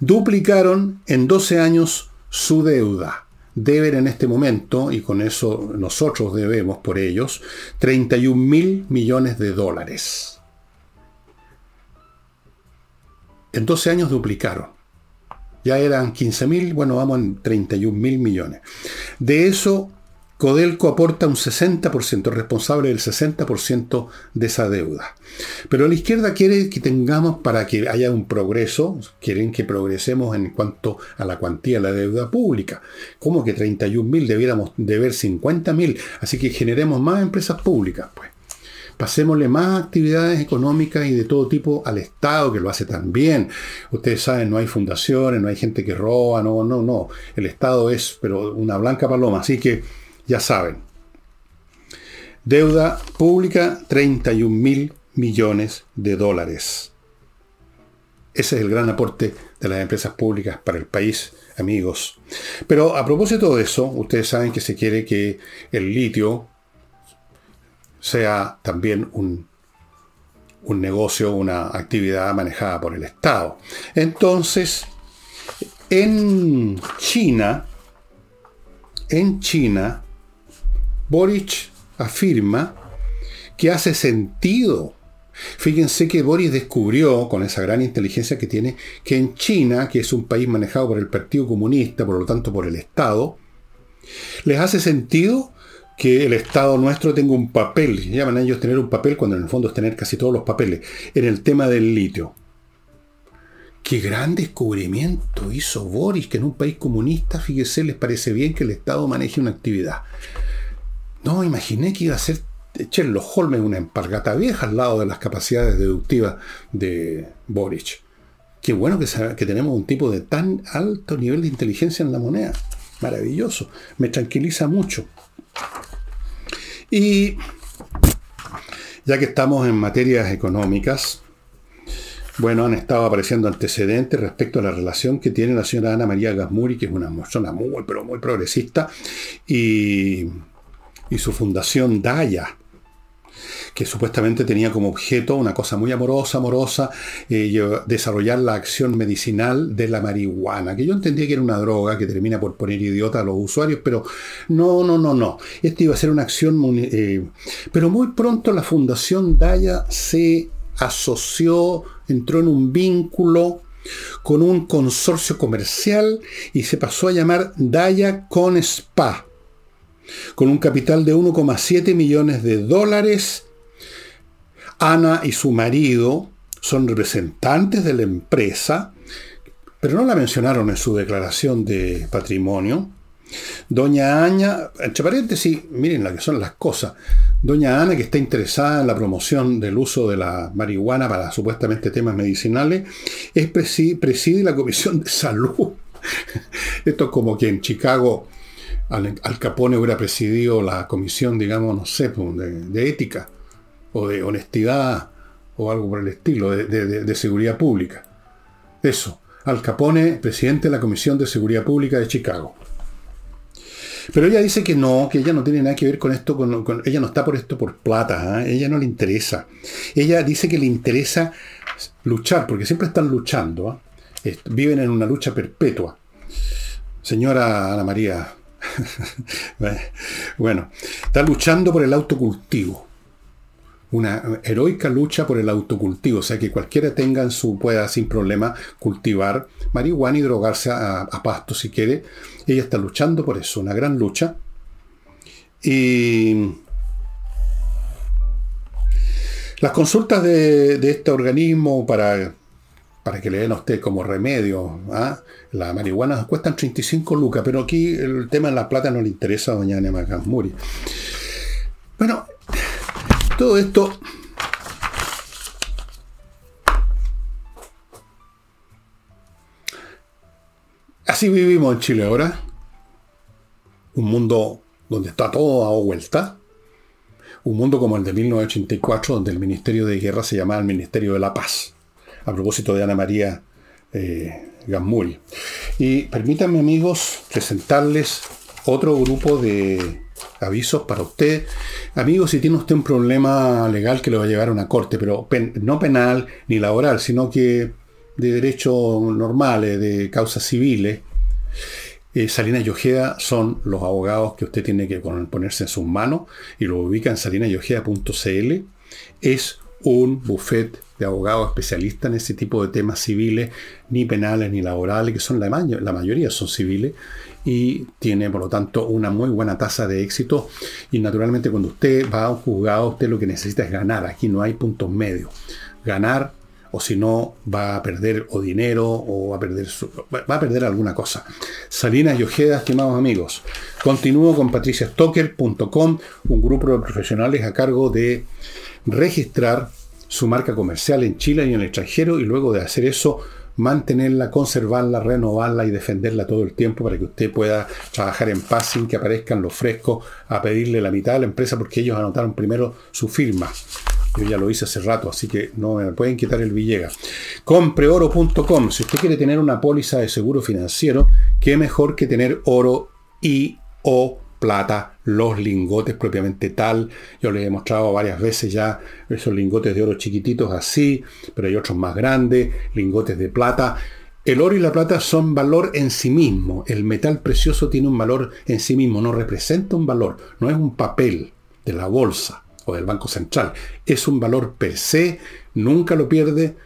duplicaron en 12 años su deuda. Deben en este momento, y con eso nosotros debemos por ellos, 31 mil millones de dólares. En 12 años duplicaron. Ya eran 15 mil, bueno, vamos en 31 mil millones. De eso, Codelco aporta un 60%, responsable del 60% de esa deuda. Pero la izquierda quiere que tengamos, para que haya un progreso, quieren que progresemos en cuanto a la cuantía de la deuda pública. ¿Cómo que 31 mil debiéramos deber 50 mil? Así que generemos más empresas públicas, pues. Pasémosle más actividades económicas y de todo tipo al Estado, que lo hace tan bien. Ustedes saben, no hay fundaciones, no hay gente que roba, no, no, no. El Estado es, pero una blanca paloma. Así que ya saben. Deuda pública, 31 mil millones de dólares. Ese es el gran aporte de las empresas públicas para el país, amigos. Pero a propósito de eso, ustedes saben que se quiere que el litio sea también un, un negocio, una actividad manejada por el Estado. Entonces, en China, en China, Boric afirma que hace sentido. Fíjense que Boris descubrió, con esa gran inteligencia que tiene, que en China, que es un país manejado por el Partido Comunista, por lo tanto por el Estado, les hace sentido que el Estado nuestro tenga un papel, llaman a ellos tener un papel cuando en el fondo es tener casi todos los papeles, en el tema del litio. Qué gran descubrimiento hizo Boris, que en un país comunista, fíjese, les parece bien que el Estado maneje una actividad. No, imaginé que iba a ser Sherlock Holmes una empargata vieja al lado de las capacidades deductivas de Boric. Qué bueno que, que tenemos un tipo de tan alto nivel de inteligencia en la moneda. Maravilloso. Me tranquiliza mucho. Y ya que estamos en materias económicas, bueno, han estado apareciendo antecedentes respecto a la relación que tiene la señora Ana María Gasmuri, que es una persona muy, pero muy progresista, y y su fundación Daya, que supuestamente tenía como objeto una cosa muy amorosa, amorosa, eh, desarrollar la acción medicinal de la marihuana, que yo entendía que era una droga que termina por poner idiota a los usuarios, pero no, no, no, no. Esta iba a ser una acción... Eh, pero muy pronto la Fundación Daya se asoció, entró en un vínculo con un consorcio comercial y se pasó a llamar Daya con Spa, con un capital de 1,7 millones de dólares Ana y su marido son representantes de la empresa, pero no la mencionaron en su declaración de patrimonio. Doña Ana, entre paréntesis, miren lo que son las cosas. Doña Ana, que está interesada en la promoción del uso de la marihuana para supuestamente temas medicinales, es preside, la Comisión de Salud. Esto es como que en Chicago Al, Capone hubiera presidido la comisión, digamos, no sé, pues, de ética o de honestidad o algo por el estilo, de, seguridad pública. Eso, Al Capone, presidente de la Comisión de Seguridad Pública de Chicago. Pero ella dice que no, que ella no tiene nada que ver con esto, con, ella no está por esto por plata, ¿ah? ella no le interesa. Ella dice que le interesa luchar, porque siempre están luchando, ¿ah? viven en una lucha perpetua. Señora Ana María, bueno, está luchando por el autocultivo una heroica lucha por el autocultivo, o sea que cualquiera tenga en su, pueda sin problema cultivar marihuana y drogarse a, pasto si quiere. Ella está luchando por eso, una gran lucha. Y las consultas de, este organismo para, para, que le den a usted como remedio ¿ah? la marihuana cuestan 35 lucas, pero aquí el tema de la plata no le interesa a doña Nema Muri. Bueno, todo esto Así vivimos en Chile ahora. Un mundo donde está todo a vuelta. Un mundo como el de 1984, donde el Ministerio de Guerra se llamaba el Ministerio de la Paz. A propósito de Ana María eh, Y permítanme, amigos, presentarles otro grupo de avisos para usted. Amigo, si tiene usted un problema legal que lo va a llevar a una corte, pero no penal ni laboral, sino que de derecho normales, de causas civiles, eh, Salinas y Ojeda son los abogados que usted tiene que ponerse en sus manos y lo ubica en salinayojeda.cl. Es un buffet de abogados especialistas en ese tipo de temas civiles, ni penales ni laborales, que son la mayoría son civiles, y tiene por lo tanto una muy buena tasa de éxito. Y naturalmente cuando usted va a un juzgado, usted lo que necesita es ganar. Aquí no hay puntos medios. Ganar o si no va a perder o dinero o a perder va a perder alguna cosa. Salinas y Ojeda, estimados amigos. Continúo con patriciastocker.com, un grupo de profesionales a cargo de registrar su marca comercial en Chile y en el extranjero y luego de hacer eso mantenerla, conservarla, renovarla y defenderla todo el tiempo para que usted pueda trabajar en paz sin que aparezcan los frescos a pedirle la mitad de la empresa porque ellos anotaron primero su firma. Yo ya lo hice hace rato, así que no me pueden quitar el Villegas. Compreoro.com. Si usted quiere tener una póliza de seguro financiero, qué mejor que tener oro y o plata, los lingotes propiamente tal. Yo les he mostrado varias veces ya esos lingotes de oro chiquititos así, pero hay otros más grandes, lingotes de plata. El oro y la plata son valor en sí mismo. El metal precioso tiene un valor en sí mismo, no representa un valor, no es un papel de la bolsa o del Banco Central. Es un valor per se, nunca lo pierde,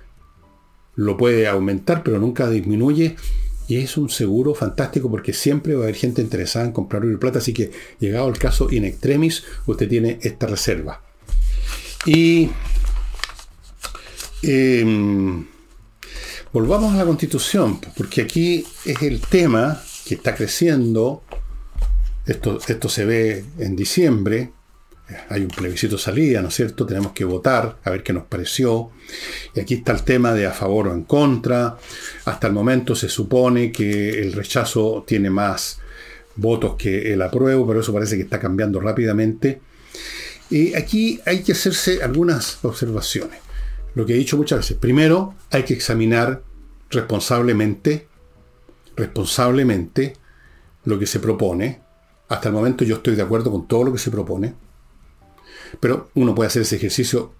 lo puede aumentar, pero nunca disminuye y es un seguro fantástico porque siempre va a haber gente interesada en comprar oro y plata. Así que, llegado el caso in extremis, usted tiene esta reserva. Y em, volvamos a la constitución, porque aquí es el tema que está creciendo. Esto, esto se ve en diciembre hay un plebiscito salida, ¿no es cierto? Tenemos que votar, a ver qué nos pareció. Y aquí está el tema de a favor o en contra. Hasta el momento se supone que el rechazo tiene más votos que el apruebo, pero eso parece que está cambiando rápidamente. Y aquí hay que hacerse algunas observaciones. Lo que he dicho muchas veces. Primero, hay que examinar responsablemente, responsablemente lo que se propone. Hasta el momento yo estoy de acuerdo con todo lo que se propone Pero uno puede hacer ese ejercicio,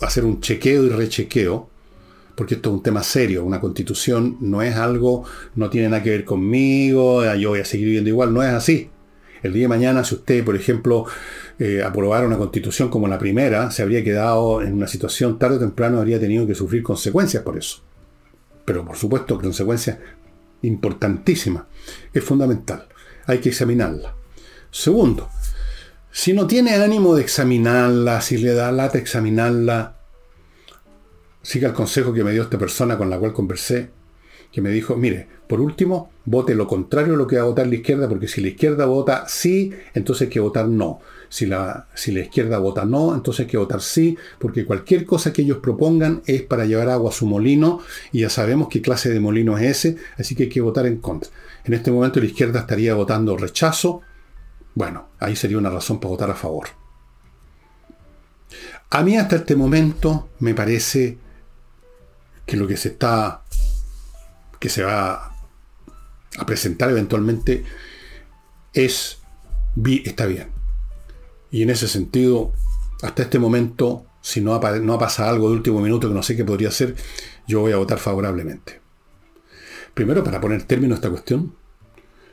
hacer un chequeo y rechequeo, porque esto es un tema serio. Una constitución no es algo, no tiene nada que ver conmigo, yo voy a seguir viviendo igual, no es así. El día de mañana, si usted, por ejemplo, eh, aprobara una constitución como la primera, se habría quedado en una situación tarde o temprano, habría tenido que sufrir consecuencias por eso. Pero por supuesto, consecuencias importantísimas. Es fundamental. Hay que examinarla. Segundo, si no tiene ánimo de examinarla, si le da lata examinarla, siga el consejo que me dio esta persona con la cual conversé, que me dijo, mire, por último, vote lo contrario a lo que va a votar la izquierda, porque si la izquierda vota sí, entonces hay que votar no. Si la, si la izquierda vota no, entonces hay que votar sí, porque cualquier cosa que ellos propongan es para llevar agua a su molino, y ya sabemos qué clase de molino es ese, así que hay que votar en contra. En este momento la izquierda estaría votando rechazo, bueno, ahí sería una razón para votar a favor. A mí hasta este momento me parece que lo que se está, que se va a presentar eventualmente es, está bien. Y en ese sentido, hasta este momento, si no ha, no ha pasado algo de último minuto que no sé qué podría ser, yo voy a votar favorablemente. Primero, para poner término a esta cuestión.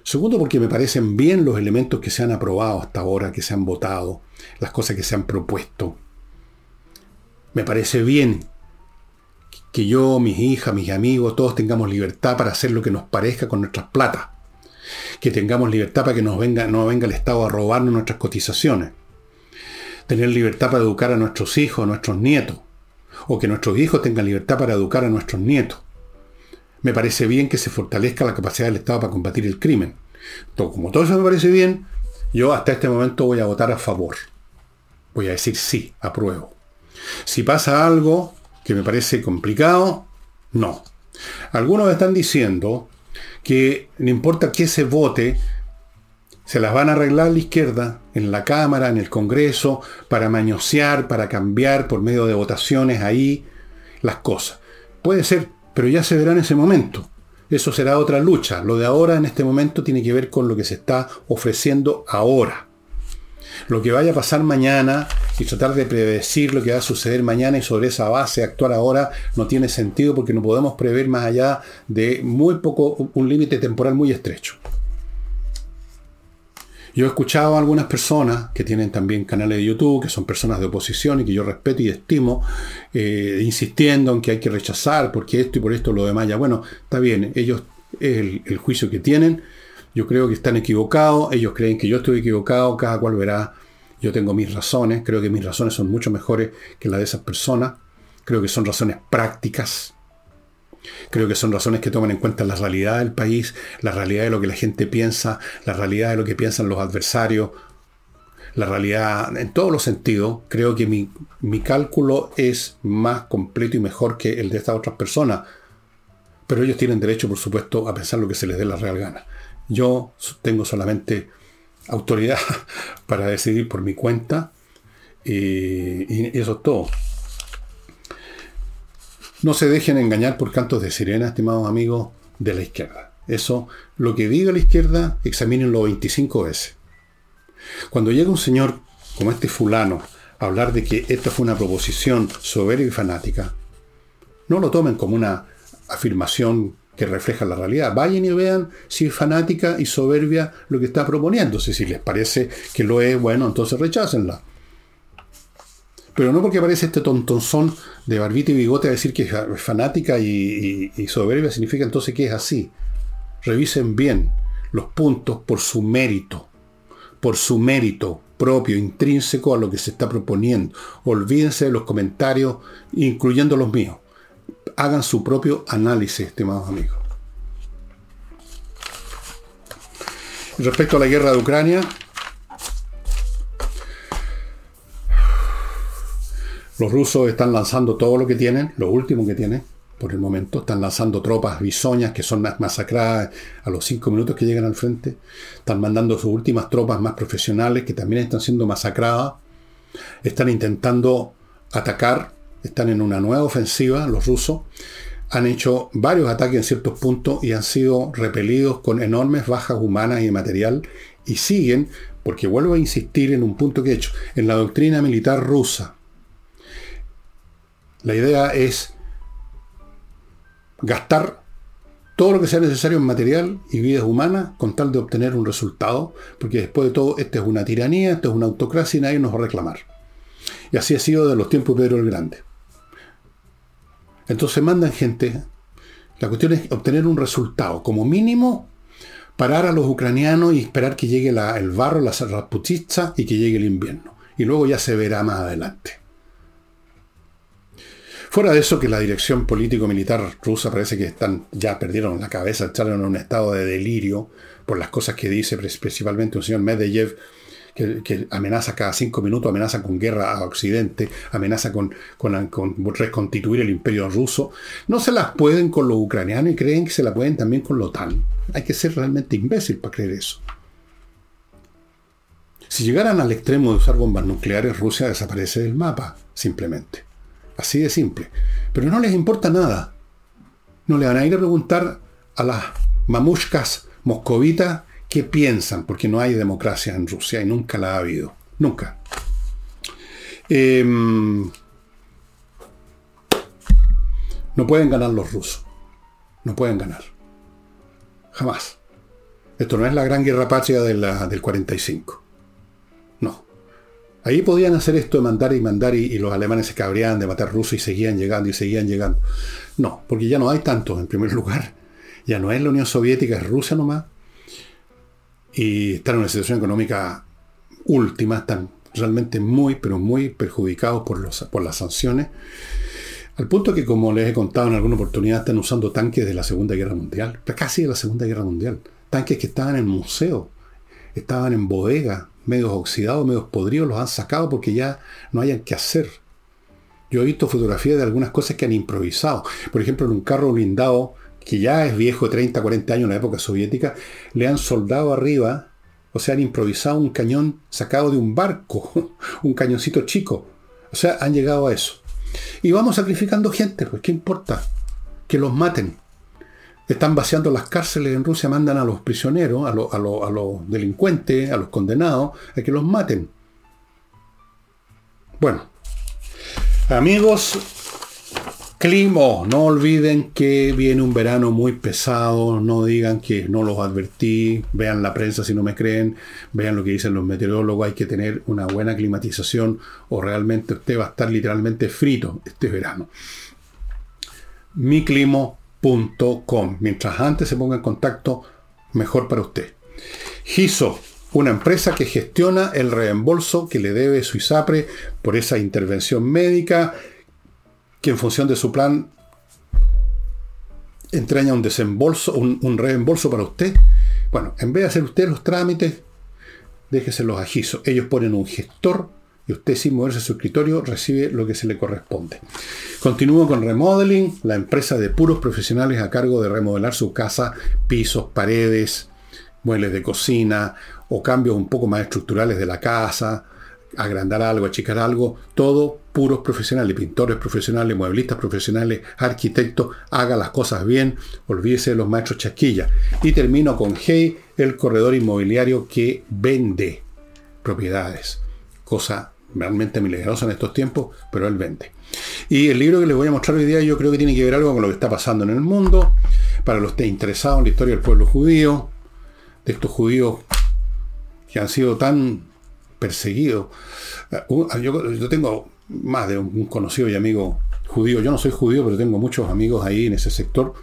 Segundo, porque me parecen bien los elementos que se han aprobado hasta ahora, que se han votado, las cosas que se han propuesto. Me parece bien que yo, mis hijas, mis amigos, todos tengamos libertad para hacer lo que nos parezca con nuestras platas. Que tengamos libertad para que nos venga, no venga el Estado a robarnos nuestras cotizaciones. Tener libertad para educar a nuestros hijos, a nuestros nietos. O que nuestros hijos tengan libertad para educar a nuestros nietos. Me parece bien que se fortalezca la capacidad del Estado para combatir el crimen. como todo eso me parece bien, yo hasta este momento voy a votar a favor. Voy a decir sí, apruebo. Si pasa algo que me parece complicado, no. Algunos están diciendo que no importa qué se vote, se las van a arreglar la izquierda en la Cámara, en el Congreso, para mañosear, para cambiar por medio de votaciones ahí las cosas. Puede ser, pero ya se verá en ese momento. Eso será otra lucha. Lo de ahora en este momento tiene que ver con lo que se está ofreciendo ahora. Lo que vaya a pasar mañana y tratar de predecir lo que va a suceder mañana y sobre esa base actuar ahora no tiene sentido porque no podemos prever más allá de muy poco, un límite temporal muy estrecho. Yo he escuchado a algunas personas que tienen también canales de YouTube, que son personas de oposición y que yo respeto y estimo, eh, insistiendo en que hay que rechazar porque esto y por esto lo demás. Ya bueno, está bien, ellos es el, el juicio que tienen. Yo creo que están equivocados, ellos creen que yo estoy equivocado, cada cual verá. Yo tengo mis razones, creo que mis razones son mucho mejores que las de esas personas. Creo que son razones prácticas, Creo que son razones que toman en cuenta la realidad del país, la realidad de lo que la gente piensa, la realidad de lo que piensan los adversarios, la realidad en todos los sentidos. Creo que mi, mi cálculo es más completo y mejor que el de estas otras personas. Pero ellos tienen derecho, por supuesto, a pensar lo que se les dé la real gana. Yo tengo solamente autoridad para decidir por mi cuenta y, y eso es todo. No se dejen engañar por cantos de sirena, estimados amigos de la izquierda. Eso, lo que diga la izquierda, examínenlo 25 veces. Cuando llega un señor como este fulano a hablar de que esta fue una proposición soberbia y fanática, no lo tomen como una afirmación que refleja la realidad. Vayan y vean si es fanática y soberbia lo que está proponiéndose. Si les parece que lo es, bueno, entonces rechácenla. Pero no porque aparece este tontonzón de barbita y bigote a decir que es fanática y, soberbia significa entonces que es así. Revisen bien los puntos por su mérito, por su mérito propio, intrínseco a lo que se está proponiendo. Olvídense de los comentarios, incluyendo los míos. Hagan su propio análisis, estimados amigos. Respecto a la guerra de Ucrania, Los rusos están lanzando todo lo que tienen, lo último que tienen, por el momento. Están lanzando tropas bisoñas que son masacradas a los cinco minutos que llegan al frente. Están mandando sus últimas tropas más profesionales que también están siendo masacradas. Están intentando atacar, están en una nueva ofensiva, los rusos. Han hecho varios ataques en ciertos puntos y han sido repelidos con enormes bajas humanas y material y siguen porque vuelvo a insistir en un punto que he hecho, en la doctrina militar rusa. La idea es gastar todo lo que sea necesario en material y vidas humanas con tal de obtener un resultado, porque después de todo, esta es una tiranía, esto es una autocracia y nadie nos va a reclamar. Y así ha sido de los tiempos de Pedro el Grande. Entonces mandan gente, la cuestión es obtener un resultado, como mínimo parar a los ucranianos y esperar que llegue el barro, la raputista y que llegue el invierno. Y luego ya se verá más adelante. Fuera de eso, que la dirección político-militar rusa parece que están, ya perdieron la cabeza, echaron en un estado de delirio por las cosas que dice principalmente un señor Medvedev, que, amenaza cada cinco minutos, amenaza con guerra a Occidente, amenaza con, con, reconstituir el imperio ruso. No se las pueden con los ucranianos y creen que se la pueden también con la OTAN. Hay que ser realmente imbécil para creer eso. Si llegaran al extremo de usar bombas nucleares, Rusia desaparece del mapa, simplemente. Así de simple. Pero no les importa nada. No le van a ir a preguntar a las mamushkas moscovitas qué piensan, porque no hay democracia en Rusia y nunca la ha habido. Nunca. Em, no pueden ganar los rusos. No pueden ganar. Jamás. Esto no es la gran guerra patria de la, del 45. Ahí podían hacer esto de mandar y mandar y, los alemanes se cabreaban de matar rusos y seguían llegando y seguían llegando. No, porque ya no hay tantos en primer lugar. Ya no es la Unión Soviética, es Rusia nomás. Y están en una situación económica última, están realmente muy, pero muy perjudicados por, los, por las sanciones. Al punto que, como les he contado en alguna oportunidad, están usando tanques de la Segunda Guerra Mundial, casi de la Segunda Guerra Mundial. Tanques que estaban en museo, estaban en bodega, medios oxidados, medios podridos, los han sacado porque ya no hayan que hacer. Yo he visto fotografías de algunas cosas que han improvisado. Por ejemplo, en un carro blindado, que ya es viejo, de 30, 40 años en la época soviética, le han soldado arriba, o sea, han improvisado un cañón sacado de un barco, un cañoncito chico. O sea, han llegado a eso. Y vamos sacrificando gente, pues, ¿qué importa? Que los maten. Están vaciando las cárceles en Rusia, mandan a los prisioneros, a, los delincuentes, a los condenados, a que los maten. Bueno, amigos, clima, no olviden que viene un verano muy pesado, no digan que no los advertí, vean la prensa si no me creen, vean lo que dicen los meteorólogos, hay que tener una buena climatización o realmente usted va a estar literalmente frito este verano. Mi Mientras antes se ponga en contacto, mejor para usted. GISO, una empresa que gestiona el reembolso que le debe su ISAPRE por esa intervención médica, que en función de su plan entraña un desembolso, un, un reembolso para usted. Bueno, en vez de hacer usted los trámites, déjeselos a GISO. Ellos ponen un gestor y usted sin moverse a su escritorio recibe lo que se le corresponde. Continúo con Remodeling, la empresa de puros profesionales a cargo de remodelar su casa, pisos, paredes, muebles de cocina o cambios un poco más estructurales de la casa, agrandar algo, achicar algo, todo puros profesionales, pintores profesionales, mueblistas profesionales, arquitectos, haga las cosas bien, olvídese de los maestros chasquillas. Y termino con Hey, el corredor inmobiliario que vende propiedades, cosa realmente milagroso en estos tiempos, pero él vende. Y el libro que les voy a mostrar hoy día yo creo que tiene que ver algo con lo que está pasando en el mundo, para los que estén interesados en la historia del pueblo judío, de estos judíos que han sido tan perseguidos. Uh, yo, yo tengo más de un conocido y amigo judío, yo no soy judío, pero tengo muchos amigos ahí en ese sector,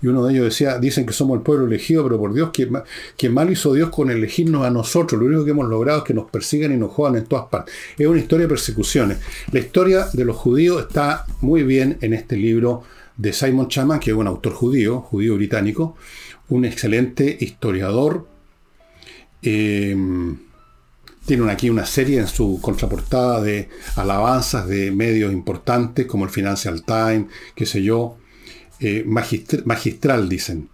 y uno de ellos decía, dicen que somos el pueblo elegido, pero por Dios, que, mal hizo Dios con elegirnos a nosotros. Lo único que hemos logrado es que nos persigan y nos jodan en todas partes. Es una historia de persecuciones. La historia de los judíos está muy bien en este libro de Simon Chama, que es un autor judío, judío británico, un excelente historiador. Em, tiene aquí una serie en su contraportada de alabanzas de medios importantes como el Financial Times, qué sé yo, eh, magistral, dicen.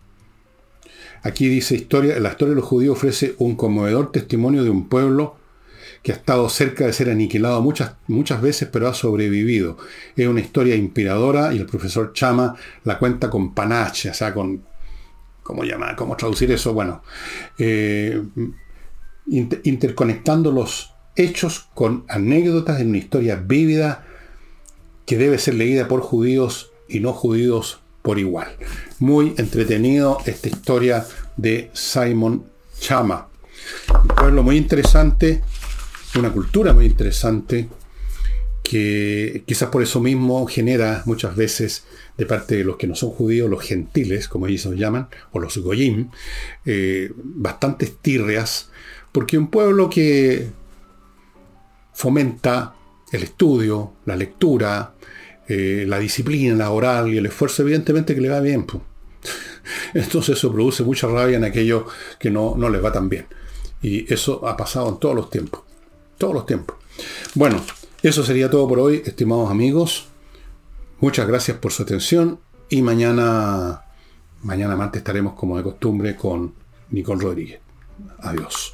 Aquí dice historia, la historia de los judíos ofrece un conmovedor testimonio de un pueblo que ha estado cerca de ser aniquilado muchas, muchas veces, pero ha sobrevivido. Es una historia inspiradora y el profesor Chama la cuenta con panache, o sea, con, ¿cómo llamar? ¿Cómo traducir eso? Bueno, eh, interconectando los hechos con anécdotas en una historia vívida que debe ser leída por judíos y no judíos por igual. Muy entretenido esta historia de Simon Chama. Un pueblo muy interesante, una cultura muy interesante, que quizás por eso mismo genera muchas veces de parte de los que no son judíos, los gentiles, como ellos llaman, o los goyim, eh, bastantes tirrias, porque un pueblo que fomenta el estudio, la lectura, eh, la disciplina, la oral y el esfuerzo, evidentemente que le va bien. Entonces eso produce mucha rabia en aquellos que no, no les va tan bien. Y eso ha pasado en todos los tiempos. Todos los tiempos. Bueno, eso sería todo por hoy, estimados amigos. Muchas gracias por su atención y mañana, mañana martes estaremos como de costumbre con Nicole Rodríguez. Adiós.